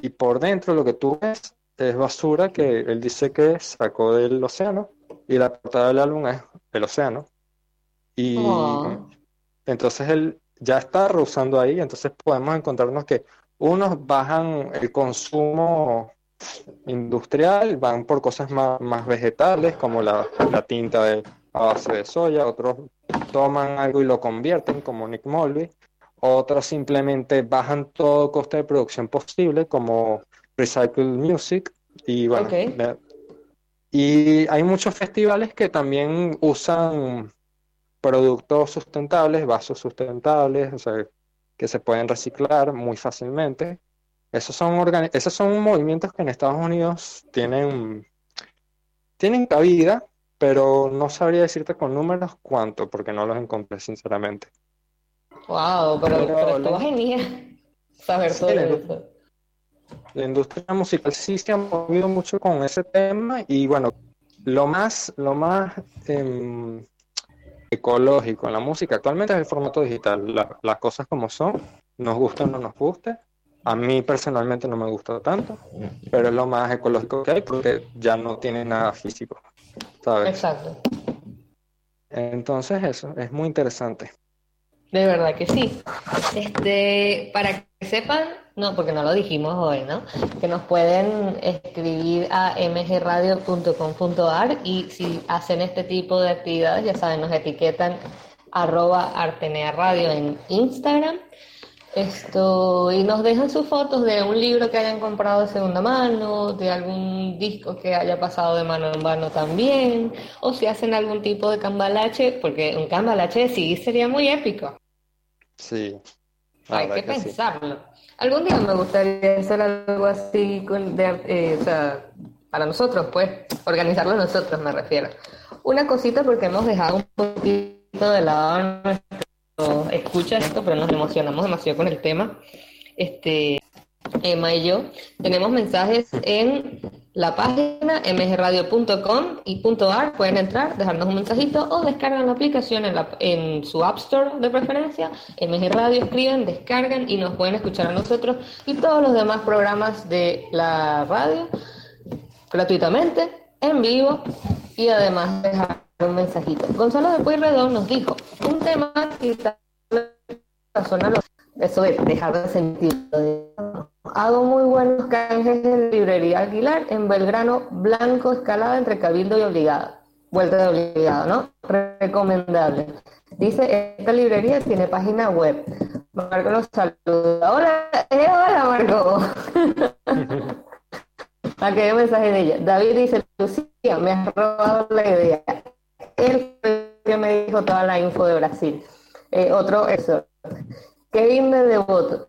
y por dentro lo que tú ves es basura que él dice que sacó del océano y la portada del álbum es el océano. Y oh. entonces él ya está reusando ahí, entonces podemos encontrarnos que unos bajan el consumo industrial, van por cosas más, más vegetales como la, la, tinta de, a base de soya, otros toman algo y lo convierten como Nick Mulvey, otros simplemente bajan todo coste de producción posible como Recycle Music. Y bueno, y hay muchos festivales que también usan productos sustentables, vasos sustentables, o sea, que se pueden reciclar muy fácilmente. Esos son, esos son movimientos que en Estados Unidos tienen, tienen cabida, pero no sabría decirte con números cuánto, porque no los encontré sinceramente. Wow, pero, pero, genial saber todo eso la industria musical sí se ha movido mucho con ese tema y bueno, lo más, lo más em, ecológico en la música actualmente es el formato digital. las cosas como son, nos gusta o no nos guste. A mí personalmente no me gusta tanto, pero es lo más ecológico que hay porque ya no tiene nada físico. ¿Sabes? Exacto. Entonces eso, es muy interesante. De verdad que sí. Este, para que sepan, no, porque no lo dijimos hoy, ¿no? Que nos pueden escribir a mgradio.com.ar y si hacen este tipo de actividades, ya saben, nos etiquetan arroba Artenea Radio en Instagram. Esto, y nos dejan sus fotos de un libro que hayan comprado de segunda mano, de algún disco que haya pasado de mano en mano también, o si hacen algún tipo de cambalache, porque un cambalache sí sería muy épico. Sí. Hay que, pensarlo. Algún día me gustaría hacer algo así eh, o sea, para nosotros, pues, organizarlo nosotros, me refiero. Una cosita porque hemos dejado un poquito de lado nuestro escucha esto, pero nos emocionamos demasiado con el tema. Este, Emma y yo tenemos mensajes en la página mgradio.com y .ar pueden entrar, dejarnos un mensajito o descargan la aplicación en, la, en su App Store de preferencia, MG Radio, escriben, descargan y nos pueden escuchar a nosotros y todos los demás programas de la radio gratuitamente, en vivo y además dejar un mensajito. Gonzalo de Pueyrredón nos dijo un tema que está eso de dejar de sentir. Hago muy buenos canjes en librería Aguilar en Belgrano, Blanco, Escalada entre Cabildo y Obligada. vuelta de obligado, ¿no? Recomendable. Dice, esta librería tiene página web. Marco los saluda. Hola, eh, hola Marco. Aquí hay un mensaje de ella. David dice, Lucía, me has robado la idea. Él que me dijo toda la info de Brasil. Eh, otro, eso. Kevin de Devoto.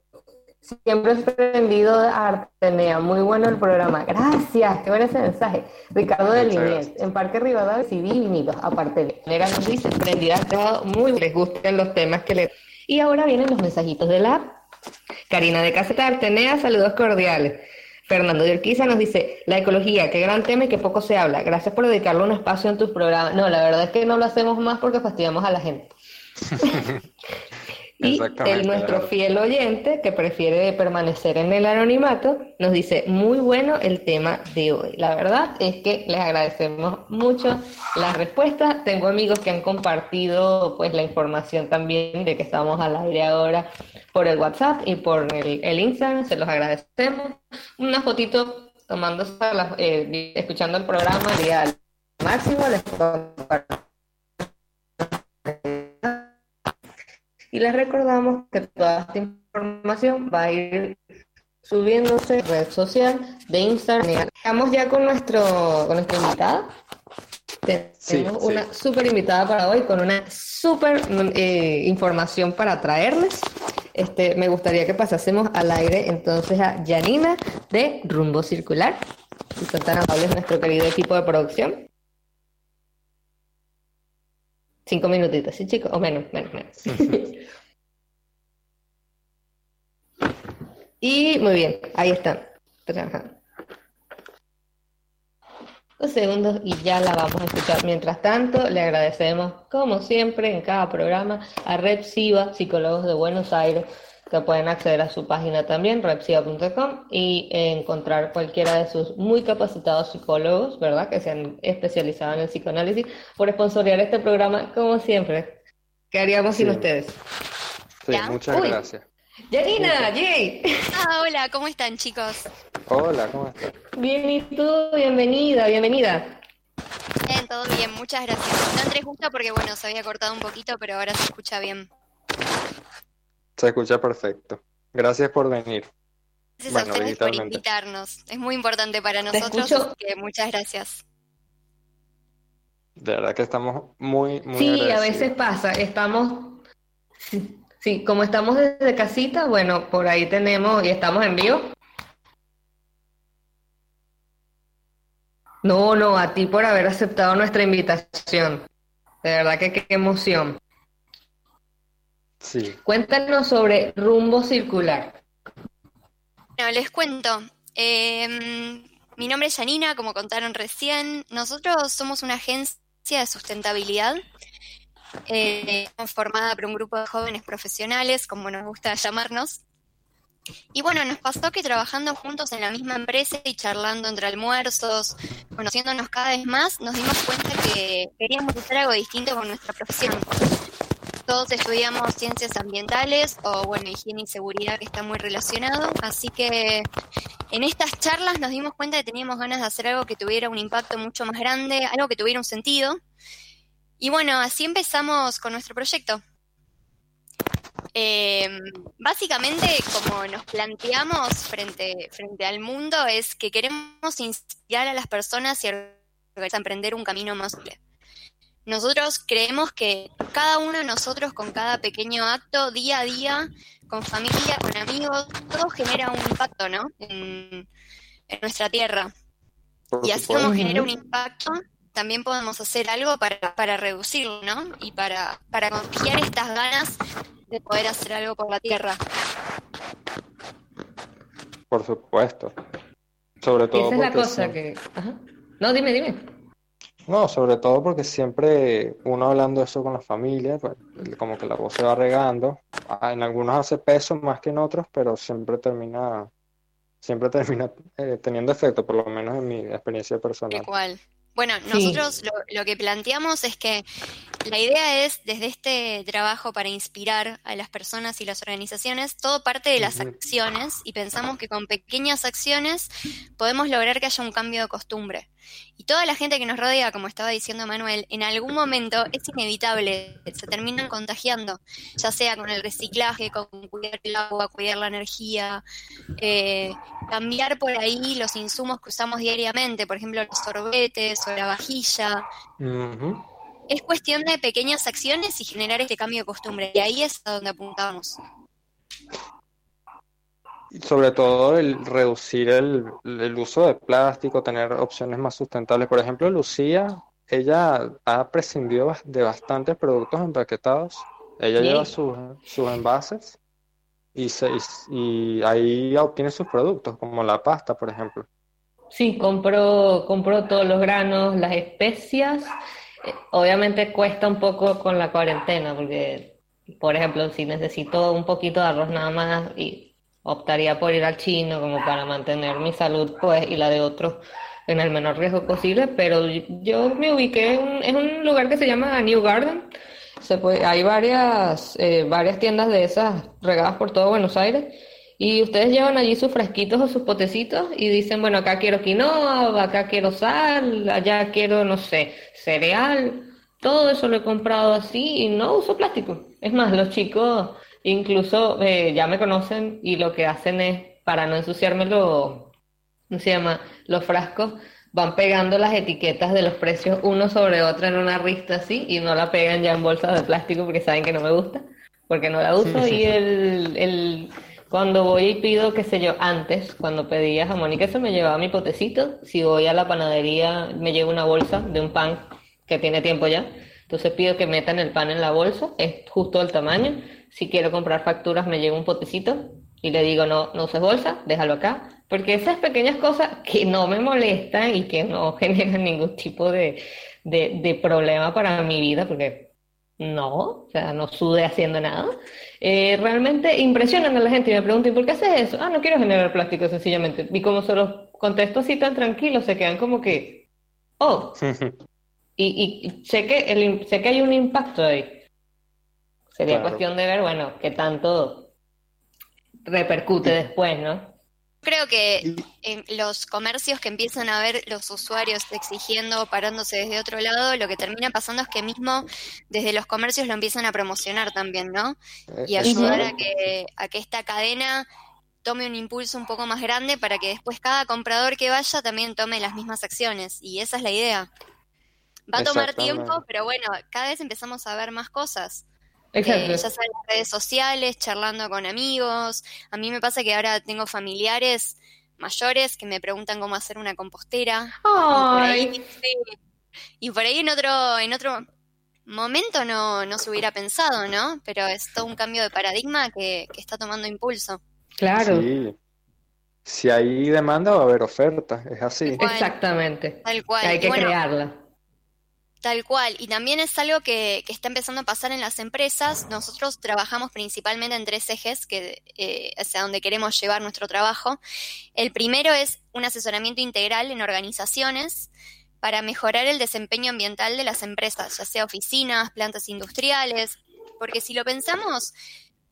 Siempre he aprendido de Artenea. Muy bueno el programa. Gracias. Qué bueno ese mensaje. Ricardo de Liniers. En Parque Rivadavia sí vinilos. Aparte de Nera nos dice, prendida muy les gustan los temas que le... Y ahora vienen los mensajitos de la. Karina de Caseta Artenea, saludos cordiales. Fernando de Urquiza nos dice, la ecología, qué gran tema y qué poco se habla. Gracias por dedicarle un espacio en tus programas. No, la verdad es que no lo hacemos más porque fastidiamos a la gente. y el, nuestro fiel oyente, que prefiere permanecer en el anonimato, nos dice, muy bueno el tema de hoy. La verdad es que les agradecemos mucho las respuestas. Tengo amigos que han compartido pues la información también de que estamos al aire ahora por el WhatsApp y por el, Instagram, se los agradecemos. Una fotito tomándose, eh, escuchando el programa día máximo, les y les recordamos que toda esta información va a ir subiéndose en red social de Instagram. Estamos ya con nuestro con nuestra invitada. Tenemos una súper invitada para hoy con una súper eh, información para traerles. Este, me gustaría que pasásemos al aire entonces a Janina de Rumbo Circular. Y son tan amables nuestro querido equipo de producción. Cinco minutitos, ¿sí, chicos? O menos, menos, menos. y muy bien, ahí están. Dos segundos y ya la vamos a escuchar. Mientras tanto, le agradecemos, como siempre, en cada programa, a Red Psicólogos de Buenos Aires, que pueden acceder a su página también, repsiva.com, y encontrar cualquiera de sus muy capacitados psicólogos, ¿verdad?, que se han especializado en el psicoanálisis, por esponsorear este programa, como siempre. ¿Qué haríamos sin ustedes? Sí, muchas gracias. Yanina, Jay. Ah, hola, ¿cómo están, chicos? Hola, ¿cómo estás? Bien, ¿y tú? Bienvenida, bienvenida. Bien, todo bien, muchas gracias. No entré justo porque, bueno, se había cortado un poquito, pero ahora se escucha bien. Se escucha perfecto. Gracias por venir. Gracias a ustedes por invitarnos. Es muy importante para nosotros, que muchas gracias. De verdad que estamos muy, muy Sí, a veces pasa, estamos Sí, como estamos desde casita, bueno, por ahí tenemos y estamos en vivo. No, no, a ti por haber aceptado nuestra invitación. De verdad que qué emoción. Sí. Cuéntanos sobre Rumbo Circular. Bueno, les cuento. Em, mi nombre es Janina, como contaron recién. Nosotros somos una agencia de sustentabilidad eh, formada por un grupo de jóvenes profesionales, como nos gusta llamarnos. Y bueno, nos pasó que trabajando juntos en la misma empresa y charlando entre almuerzos, conociéndonos cada vez más, nos dimos cuenta que queríamos hacer algo distinto con nuestra profesión. Todos estudiamos ciencias ambientales o, bueno, higiene y seguridad que está muy relacionado. Así que en estas charlas nos dimos cuenta que teníamos ganas de hacer algo que tuviera un impacto mucho más grande, algo que tuviera un sentido. Y bueno, así empezamos con nuestro proyecto. Em, básicamente, como nos planteamos frente, frente al mundo, es que queremos inspirar a las personas y a emprender un camino más. Nosotros creemos que cada uno de nosotros, con cada pequeño acto, día a día, con familia, con amigos, todo genera un impacto, ¿no? En, en nuestra tierra. y así como genera un impacto, también podemos hacer algo para, para reducirlo, ¿no? Y para, para confiar estas ganas de poder hacer algo por la Tierra. Por supuesto. Sobre todo. Esa es la cosa que. No, dime, dime. No, sobre todo porque siempre uno hablando eso con la familia, pues, como que la voz se va regando. Ah, en algunos hace peso más que en otros, pero siempre termina, siempre termina eh, teniendo efecto, por lo menos en mi experiencia personal. Igual. Bueno, nosotros lo, que planteamos es que la idea es, desde este trabajo para inspirar a las personas y las organizaciones, todo parte de las acciones y pensamos que con pequeñas acciones podemos lograr que haya un cambio de costumbre. Y toda la gente que nos rodea, como estaba diciendo Manuel, en algún momento es inevitable, se terminan contagiando, ya sea con el reciclaje, con cuidar el agua, cuidar la energía, eh, cambiar por ahí los insumos que usamos diariamente, por ejemplo los sorbetes o la vajilla. Es cuestión de pequeñas acciones y generar este cambio de costumbre, y ahí es a donde apuntamos sobre todo el reducir el, uso de plástico, tener opciones más sustentables. Por ejemplo, Lucía, ella ha prescindido de bastantes productos empaquetados. Ella lleva sus, envases y, se, y ahí obtiene sus productos, como la pasta, por ejemplo. Sí, compró, compró todos los granos, las especias. Eh, obviamente cuesta un poco con la cuarentena, porque, por ejemplo, si necesito un poquito de arroz nada más y optaría por ir al chino como para mantener mi salud pues y la de otros en el menor riesgo posible, pero yo me ubiqué en, un lugar que se llama New Garden. Hay varias, eh, varias tiendas de esas regadas por todo Buenos Aires y ustedes llevan allí sus fresquitos o sus potecitos y dicen, bueno, acá quiero quinoa, acá quiero sal, allá quiero, no sé, cereal. Todo eso lo he comprado así y no uso plástico. Es más, los chicos Incluso eh, ya me conocen y lo que hacen es, para no ensuciarme lo, ¿cómo se llama? Los frascos, van pegando las etiquetas de los precios uno sobre otro en una rista así y no la pegan ya en bolsas de plástico porque saben que no me gusta, porque no la uso. y el, el, cuando voy y pido, qué sé yo, antes, cuando pedía jamón y queso me llevaba mi potecito, si voy a la panadería me llevo una bolsa de un pan que tiene tiempo ya, entonces pido que metan el pan en la bolsa, es justo el tamaño, si quiero comprar facturas me llevo un potecito y le digo, no, no uses bolsa, déjalo acá. Porque esas pequeñas cosas que no me molestan y que no generan ningún tipo de, de, problema para mi vida, porque no, o sea, no sude haciendo nada, eh, realmente impresionan a la gente y me preguntan, ¿por qué haces eso? Ah, no quiero generar plástico sencillamente. Y como se los contesto así tan tranquilo, se quedan como que, oh. y, y sé, que el, sé que hay un impacto ahí. Sería cuestión de ver, bueno, qué tanto repercute después, ¿no? Creo que en los comercios que empiezan a ver los usuarios exigiendo, parándose desde otro lado, lo que termina pasando es que mismo desde los comercios lo empiezan a promocionar también, ¿no? Y ayudar a que, a que esta cadena tome un impulso un poco más grande para que después cada comprador que vaya también tome las mismas acciones. Y esa es la idea. Va a tomar tiempo, pero bueno, cada vez empezamos a ver más cosas. Exacto. Eh, ya sea en redes sociales, charlando con amigos. A mí me pasa que ahora tengo familiares mayores que me preguntan cómo hacer una compostera. Y por ahí, en otro, en otro momento no, no se hubiera pensado, ¿no? Pero es todo un cambio de paradigma que, que está tomando impulso. Claro. Sí. Si hay demanda va a haber oferta, es así. Exactamente. Tal cual. Hay que crearla. Tal cual, y también es algo que, está empezando a pasar en las empresas. Nosotros trabajamos principalmente en tres ejes, que eh, hacia donde queremos llevar nuestro trabajo. El primero es un asesoramiento integral en organizaciones para mejorar el desempeño ambiental de las empresas, ya sea oficinas, plantas industriales, porque si lo pensamos,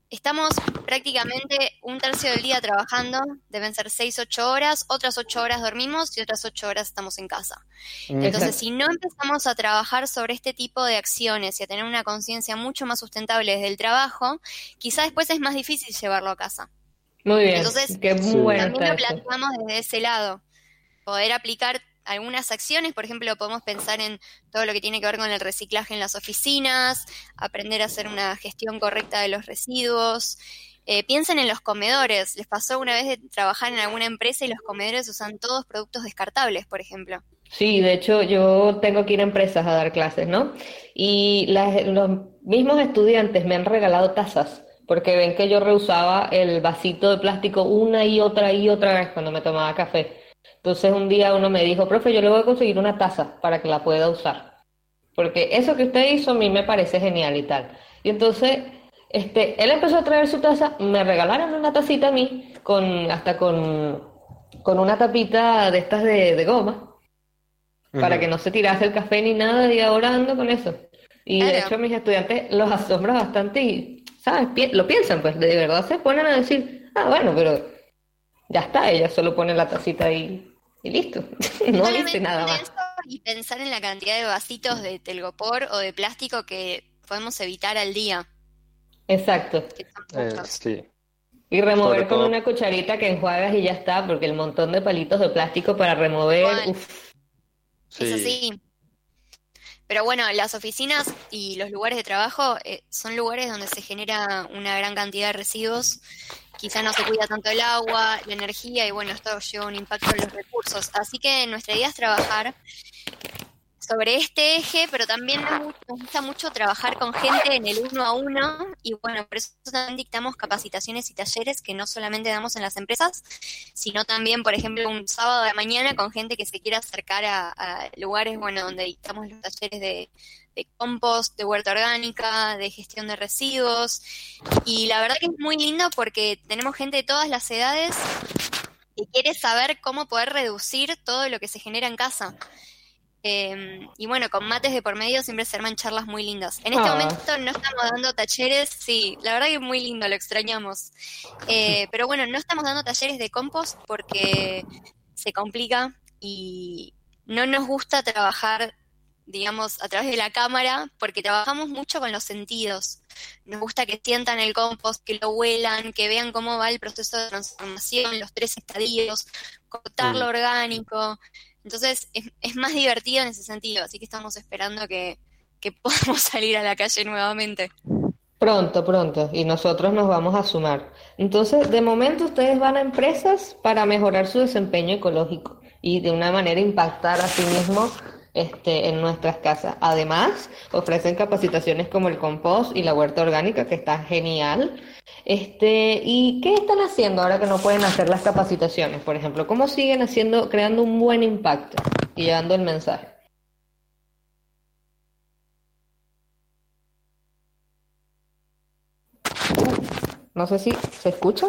Estamos prácticamente un tercio del día trabajando, deben ser 6, 8 horas, otras 8 horas dormimos y otras 8 horas estamos en casa. Entonces, si no empezamos a trabajar sobre este tipo de acciones y a tener una conciencia mucho más sustentable desde el trabajo, quizá después es más difícil llevarlo a casa. Muy bien. Entonces, también lo planteamos desde ese lado, poder aplicar algunas acciones, por ejemplo, podemos pensar en todo lo que tiene que ver con el reciclaje en las oficinas, aprender a hacer una gestión correcta de los residuos. Eh, piensen en los comedores. Les pasó una vez de trabajar en alguna empresa y los comedores usan todos productos descartables, por ejemplo. Sí, de hecho yo tengo que ir a empresas a dar clases, ¿no? Y los mismos estudiantes me han regalado tazas porque ven que yo reusaba el vasito de plástico una y otra y otra vez cuando me tomaba café. Entonces un día uno me dijo, profe, yo le voy a conseguir una taza para que la pueda usar. Porque eso que usted hizo a mí me parece genial y tal. Y entonces, este, él empezó a traer su taza, me regalaron una tacita a mí, con, hasta con, con una tapita de estas de, goma, para que no se tirase el café ni nada, y ahora ando con eso. Y de hecho mis estudiantes los asombra bastante y, ¿sabes? lo piensan, pues de verdad se ponen a decir, ah, bueno, pero ya está, ella solo pone la tacita ahí y listo. no dice nada más. Y pensar en la cantidad de vasitos de telgopor o de plástico que podemos evitar al día. Exacto. Eh, sí. Y remover con una cucharita que enjuagas y ya está, porque el montón de palitos de plástico para remover. Eso sí. Pero bueno, las oficinas y los lugares de trabajo eh, son lugares donde se genera una gran cantidad de residuos. Quizá no se cuida tanto el agua, la energía y bueno, esto lleva un impacto en los recursos. Así que nuestra idea es trabajar sobre este eje, pero también nos gusta mucho trabajar con gente en el uno a uno y bueno, por eso también dictamos capacitaciones y talleres que no solamente damos en las empresas, sino también, por ejemplo, un sábado de mañana con gente que se quiera acercar a, lugares, bueno, donde dictamos los talleres de, de compost, de huerta orgánica, de gestión de residuos y la verdad que es muy lindo porque tenemos gente de todas las edades que quiere saber cómo poder reducir todo lo que se genera en casa. Em, y bueno, con mates de por medio siempre se arman charlas muy lindas. En este ah. momento no estamos dando talleres, sí, la verdad que es muy lindo, lo extrañamos. Eh, pero bueno, no estamos dando talleres de compost porque se complica y no nos gusta trabajar, digamos, a través de la cámara porque trabajamos mucho con los sentidos. Nos gusta que sientan el compost, que lo huelan, que vean cómo va el proceso de transformación, los tres estadios, cortar lo orgánico. Entonces es, más divertido en ese sentido, así que estamos esperando que, que podamos salir a la calle nuevamente. Pronto, pronto, y nosotros nos vamos a sumar. Entonces, de momento ustedes van a empresas para mejorar su desempeño ecológico y de una manera impactar a sí mismos este, en nuestras casas. Además, ofrecen capacitaciones como el compost y la huerta orgánica, que está genial. Este, ¿Y qué están haciendo ahora que no pueden hacer las capacitaciones? Por ejemplo, ¿cómo siguen haciendo, creando un buen impacto y llevando el mensaje? No sé si se escucha.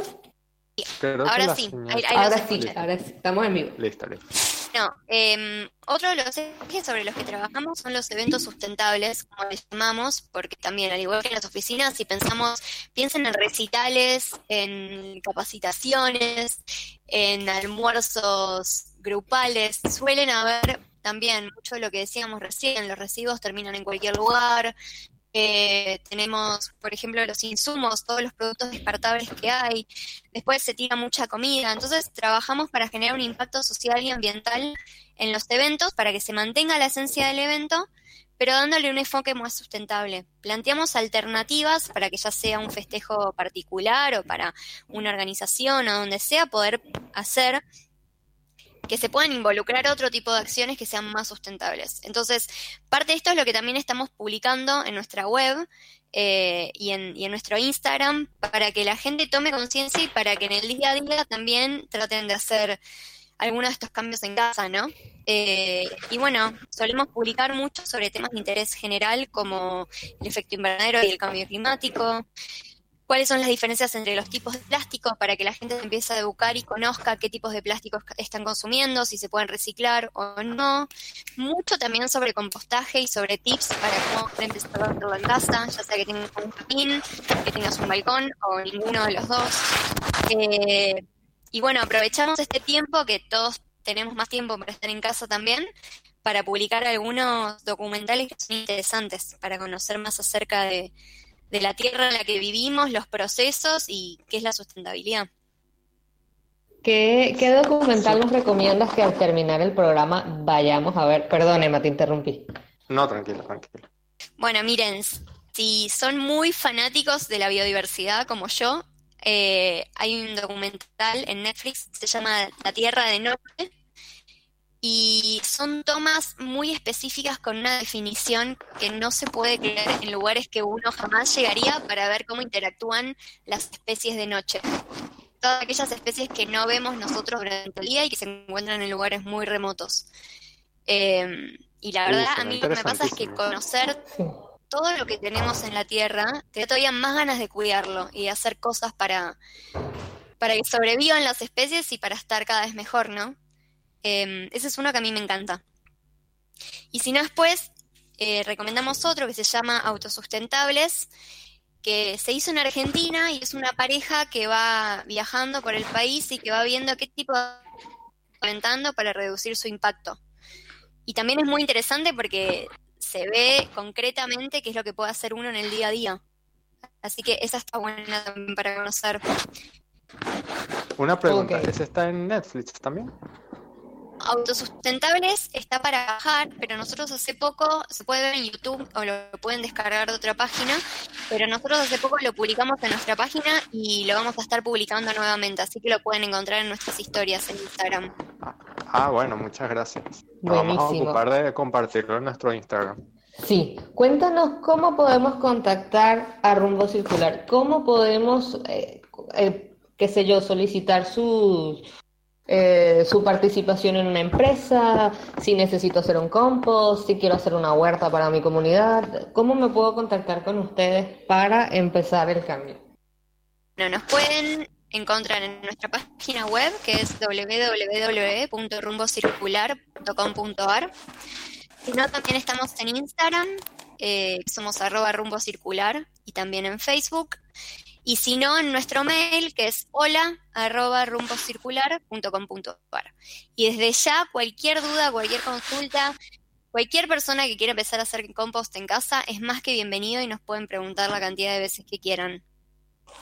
ahora sí, ahora sí, ahora sí, estamos en vivo. Listo, listo. No, eh, otro de los ejes sobre los que trabajamos son los eventos sustentables, como les llamamos, porque también, al igual que en las oficinas, si pensamos, piensen en recitales, en capacitaciones, en almuerzos grupales, suelen haber también mucho de lo que decíamos recién, los residuos terminan en cualquier lugar, eh, tenemos, por ejemplo, los insumos, todos los productos descartables que hay. Después se tira mucha comida. Entonces, trabajamos para generar un impacto social y ambiental en los eventos para que se mantenga la esencia del evento, pero dándole un enfoque más sustentable. Planteamos alternativas para que ya sea un festejo particular o para una organización o donde sea poder hacer que se puedan involucrar otro tipo de acciones que sean más sustentables. Entonces, parte de esto es lo que también estamos publicando en nuestra web eh, y, en, y, en, nuestro Instagram para que la gente tome conciencia y para que en el día a día también traten de hacer algunos de estos cambios en casa, ¿no? Eh, y bueno, solemos publicar mucho sobre temas de interés general como el efecto invernadero y el cambio climático, cuáles son las diferencias entre los tipos de plástico para que la gente empiece a educar y conozca qué tipos de plásticos están consumiendo, si se pueden reciclar o no. Mucho también sobre compostaje y sobre tips para cómo empezar a hacerlo en casa, ya sea que tengas un jardín, que tengas un balcón o ninguno de los dos. Eh, y bueno, aprovechamos este tiempo que todos tenemos más tiempo para estar en casa también para publicar algunos documentales que son interesantes para conocer más acerca de, de la tierra en la que vivimos, los procesos y qué es la sustentabilidad. ¿Qué, documental nos recomiendas que al terminar el programa vayamos a ver? Perdón, Emma, te interrumpí. No, tranquilo, tranquilo. Bueno, miren, si son muy fanáticos de la biodiversidad como yo, eh, hay un documental en Netflix que se llama La Tierra de Noche, y son tomas muy específicas con una definición que no se puede creer en lugares que uno jamás llegaría para ver cómo interactúan las especies de noche. Todas aquellas especies que no vemos nosotros durante el día y que se encuentran en lugares muy remotos. Em, y la verdad, a mí lo que me pasa es que conocer todo lo que tenemos en la Tierra, te da todavía más ganas de cuidarlo y de hacer cosas para, para que sobrevivan las especies y para estar cada vez mejor, ¿no? Em, ese es uno que a mí me encanta. Y si no, después eh, recomendamos otro que se llama Autosustentables, que se hizo en Argentina y es una pareja que va viajando por el país y que va viendo qué tipo implementando para reducir su impacto. Y también es muy interesante porque se ve concretamente qué es lo que puede hacer uno en el día a día. Así que esa está buena también para conocer. Una pregunta, ¿ese está en Netflix también? Autosustentables está para bajar, pero nosotros hace poco, se puede ver en YouTube o lo pueden descargar de otra página, pero nosotros hace poco lo publicamos en nuestra página y lo vamos a estar publicando nuevamente, así que lo pueden encontrar en nuestras historias en Instagram. Ah, bueno, muchas gracias. vamos a ocupar de compartirlo en nuestro Instagram. Sí, cuéntanos cómo podemos contactar a Rumbo Circular, cómo podemos, eh, eh, qué sé yo, solicitar sus eh, su participación en una empresa, si necesito hacer un compost, si quiero hacer una huerta para mi comunidad. ¿Cómo me puedo contactar con ustedes para empezar el cambio? Bueno, nos pueden encontrar en nuestra página web que es www.rumbocircular.com.ar. Si no, también estamos en Instagram, eh, somos arroba rumbocircular y también en Facebook. Y si no, en nuestro mail, que es hola arroba Y desde ya, cualquier duda, cualquier consulta, cualquier persona que quiera empezar a hacer compost en casa es más que bienvenido y nos pueden preguntar la cantidad de veces que quieran.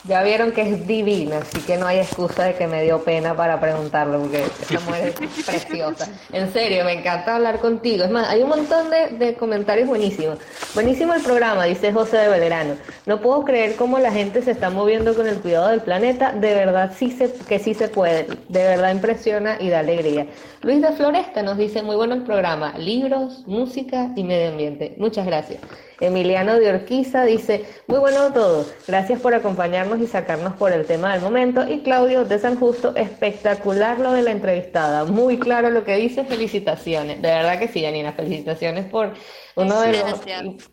Ya vieron que es divina, así que no hay excusa de que me dio pena para preguntarle, porque esa mujer es preciosa. En serio, me encanta hablar contigo. Es más, hay un montón de, comentarios buenísimos. Buenísimo el programa, dice José de Belgrano. No puedo creer cómo la gente se está moviendo con el cuidado del planeta. De verdad sí se, que sí se puede. De verdad impresiona y da alegría. Luis de Floresta nos dice, muy bueno el programa. Libros, música y medio ambiente. Muchas gracias. Emiliano de Orquiza dice, muy bueno todo, gracias por acompañarnos y sacarnos por el tema del momento. Y Claudio de San Justo, espectacular lo de la entrevistada, muy claro lo que dice, felicitaciones. De verdad que sí, Janina, felicitaciones por uno de los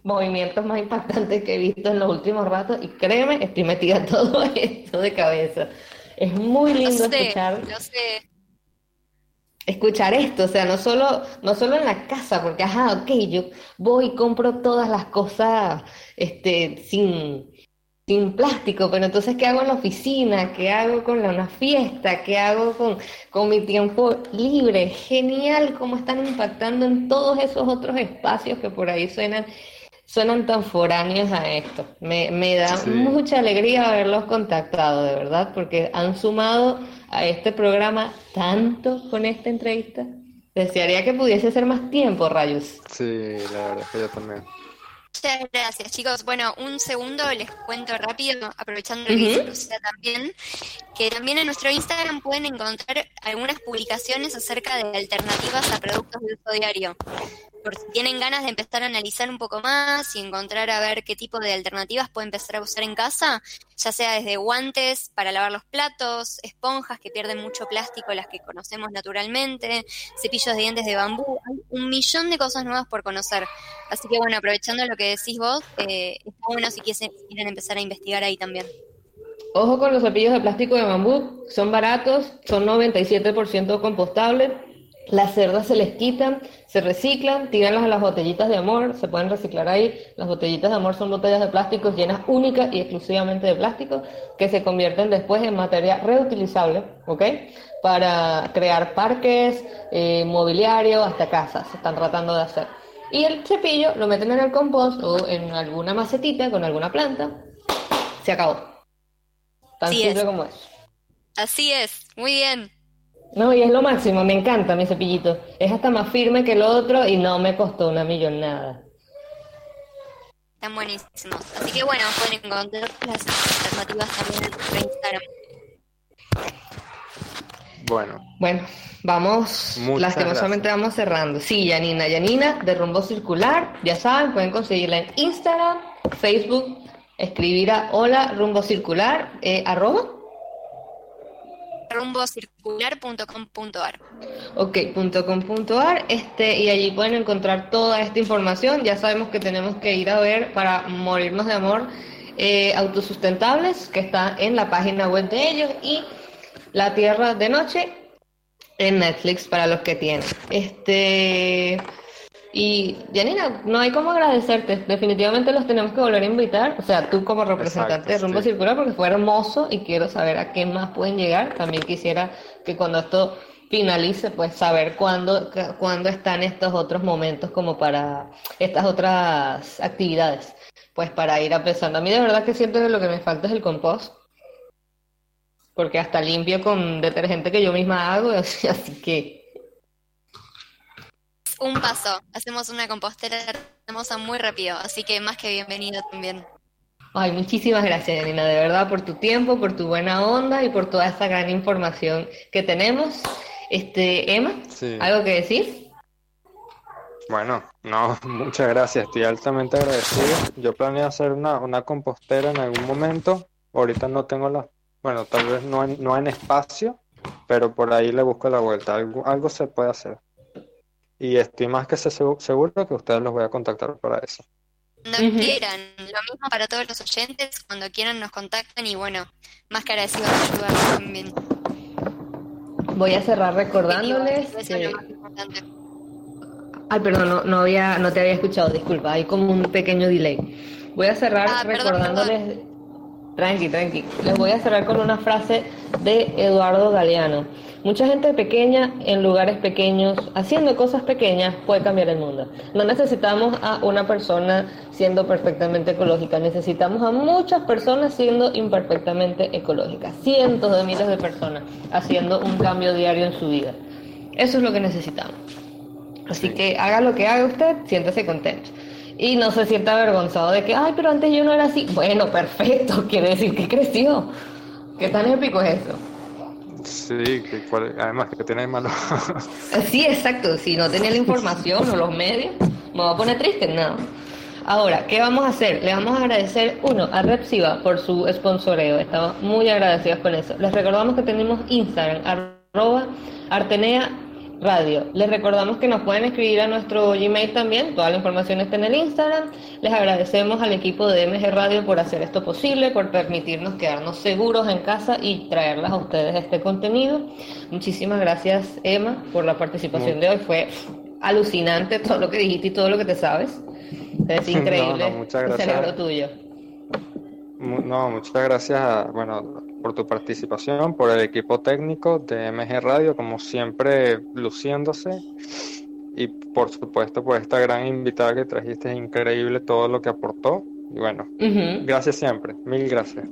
movimientos más impactantes que he visto en los últimos ratos y créeme, estoy metida todo esto de cabeza. Es muy lindo escuchar escuchar esto, o sea, no solo, no solo en la casa, porque, ajá, ok, yo voy y compro todas las cosas este, sin, sin plástico, pero entonces, ¿qué hago en la oficina? ¿Qué hago con una fiesta? ¿Qué hago con, con mi tiempo libre? Genial cómo están impactando en todos esos otros espacios que por ahí suenan suenan tan foráneos a esto. Me, me da mucha alegría haberlos contactado, de verdad, porque han sumado a este programa tanto con esta entrevista. Desearía que pudiese ser más tiempo, Rayos. Sí, la verdad es que yo también. Muchas gracias, chicos. Bueno, un segundo les cuento rápido, aprovechando que dice también, que también en nuestro Instagram pueden encontrar algunas publicaciones acerca de alternativas a productos de uso diario por si tienen ganas de empezar a analizar un poco más y encontrar a ver qué tipo de alternativas puede empezar a usar en casa, ya sea desde guantes para lavar los platos, esponjas que pierden mucho plástico, las que conocemos naturalmente, cepillos de dientes de bambú, hay un millón de cosas nuevas por conocer. Así que bueno, aprovechando lo que decís vos, eh, está bueno si quieren empezar a investigar ahí también. Ojo con los cepillos de plástico de bambú, son baratos, son 97% compostables las cerdas se les quitan, se reciclan, tírenlas a las botellitas de amor, se pueden reciclar ahí. Las botellitas de amor son botellas de plástico llenas únicas y exclusivamente de plástico que se convierten después en materia reutilizable, ¿ok? Para crear parques, eh, mobiliario, hasta casas, se están tratando de hacer. Y el cepillo lo meten en el compost o en alguna macetita con alguna planta. Se acabó. Tan simple como es. Así es, muy bien. No, y es lo máximo, me encanta mi cepillito. Es hasta más firme que el otro y no me costó una millonada. Están buenísimos. Así que bueno, pueden encontrar las alternativas también en nuestro Instagram. Bueno. Bueno, vamos, lastimosamente vamos cerrando. Sí, Yanina, Yanina, de Rumbo Circular, ya saben, pueden conseguirla en Instagram, Facebook, escribir a hola rumbo circular, eh, arroba rumbocircular.com.ar. Ok, .com.ar, este, y allí pueden encontrar toda esta información. Ya sabemos que tenemos que ir a ver para morirnos de amor eh, autosustentables, que está en la página web de ellos, y La Tierra de Noche en Netflix para los que tienen. Este y Janina, no hay como agradecerte. Definitivamente los tenemos que volver a invitar. O sea, tú como representante de Rumbo Circular, porque fue hermoso y quiero saber a qué más pueden llegar. También quisiera que cuando esto finalice, pues saber cuándo, cuándo están estos otros momentos como para estas otras actividades, pues para ir empezando. A mí de verdad que siento que lo que me falta es el compost, porque hasta limpio con detergente que yo misma hago, así que... Un paso, hacemos una compostera hermosa muy rápido, así que más que bienvenido también. Ay, muchísimas gracias, Janina, de verdad, por tu tiempo, por tu buena onda y por toda esa gran información que tenemos. Este, Emma, ¿algo que decir? Bueno, no, muchas gracias, estoy altamente agradecido. Yo planeo hacer una, una compostera en algún momento. Ahorita no tengo la, bueno, tal vez no en, no en espacio, pero por ahí le busco la vuelta. Algo, algo se puede hacer. Y estoy más que seguro que ustedes los voy a contactar para eso. No quieran, lo mismo para todos los oyentes, cuando quieran nos contactan y bueno, más que agradecidos de ayudarnos también. Voy a cerrar recordándoles Ay, perdón, no, no, había, no te había escuchado, disculpa, hay como un pequeño delay. Voy a cerrar ah, recordándoles... Tranqui, tranqui. Les voy a cerrar con una frase de Eduardo Galeano. Mucha gente pequeña en lugares pequeños, haciendo cosas pequeñas, puede cambiar el mundo. No necesitamos a una persona siendo perfectamente ecológica, necesitamos a muchas personas siendo imperfectamente ecológicas, cientos de miles de personas haciendo un cambio diario en su vida. Eso es lo que necesitamos. Así que haga lo que haga usted, siéntase contento y no se sienta avergonzado de que, ay, pero antes yo no era así. Bueno, perfecto, quiere decir que creció. ¿Qué tan épico es eso? Sí, que además que tiene malo. sí, exacto. Si no tenía la información o los medios, me voy a poner triste, no. Ahora, ¿qué vamos a hacer? Le vamos a agradecer, uno, a Repsiva por su sponsoreo. Estamos muy agradecidos con eso. Les recordamos que tenemos Instagram, arroba Artenea Radio. Les recordamos que nos pueden escribir a nuestro Gmail también, toda la información está en el Instagram. Les agradecemos al equipo de MG Radio por hacer esto posible, por permitirnos quedarnos seguros en casa y traerlas a ustedes este contenido. Muchísimas gracias, Emma, por la participación de hoy. Fue alucinante todo lo que dijiste y todo lo que te sabes. Es increíble. muchas gracias. tuyo. No, muchas gracias, bueno, por tu participación, por el equipo técnico de MG Radio, como siempre luciéndose. Y por supuesto, por esta gran invitada que trajiste, es increíble todo lo que aportó. Y bueno, gracias siempre, mil gracias.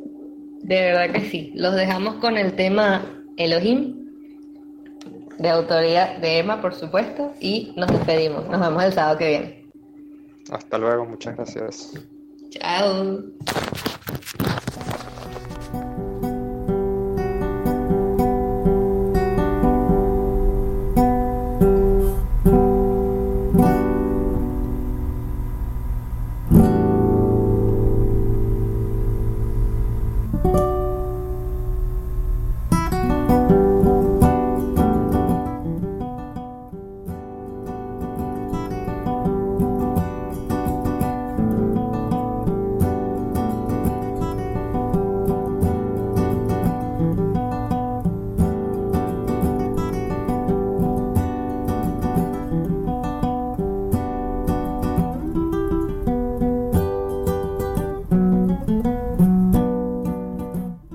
De verdad que sí. Los dejamos con el tema Elohim, de autoría de Emma, por supuesto, y nos despedimos. Nos vemos el sábado que viene. Hasta luego, muchas gracias. Chao.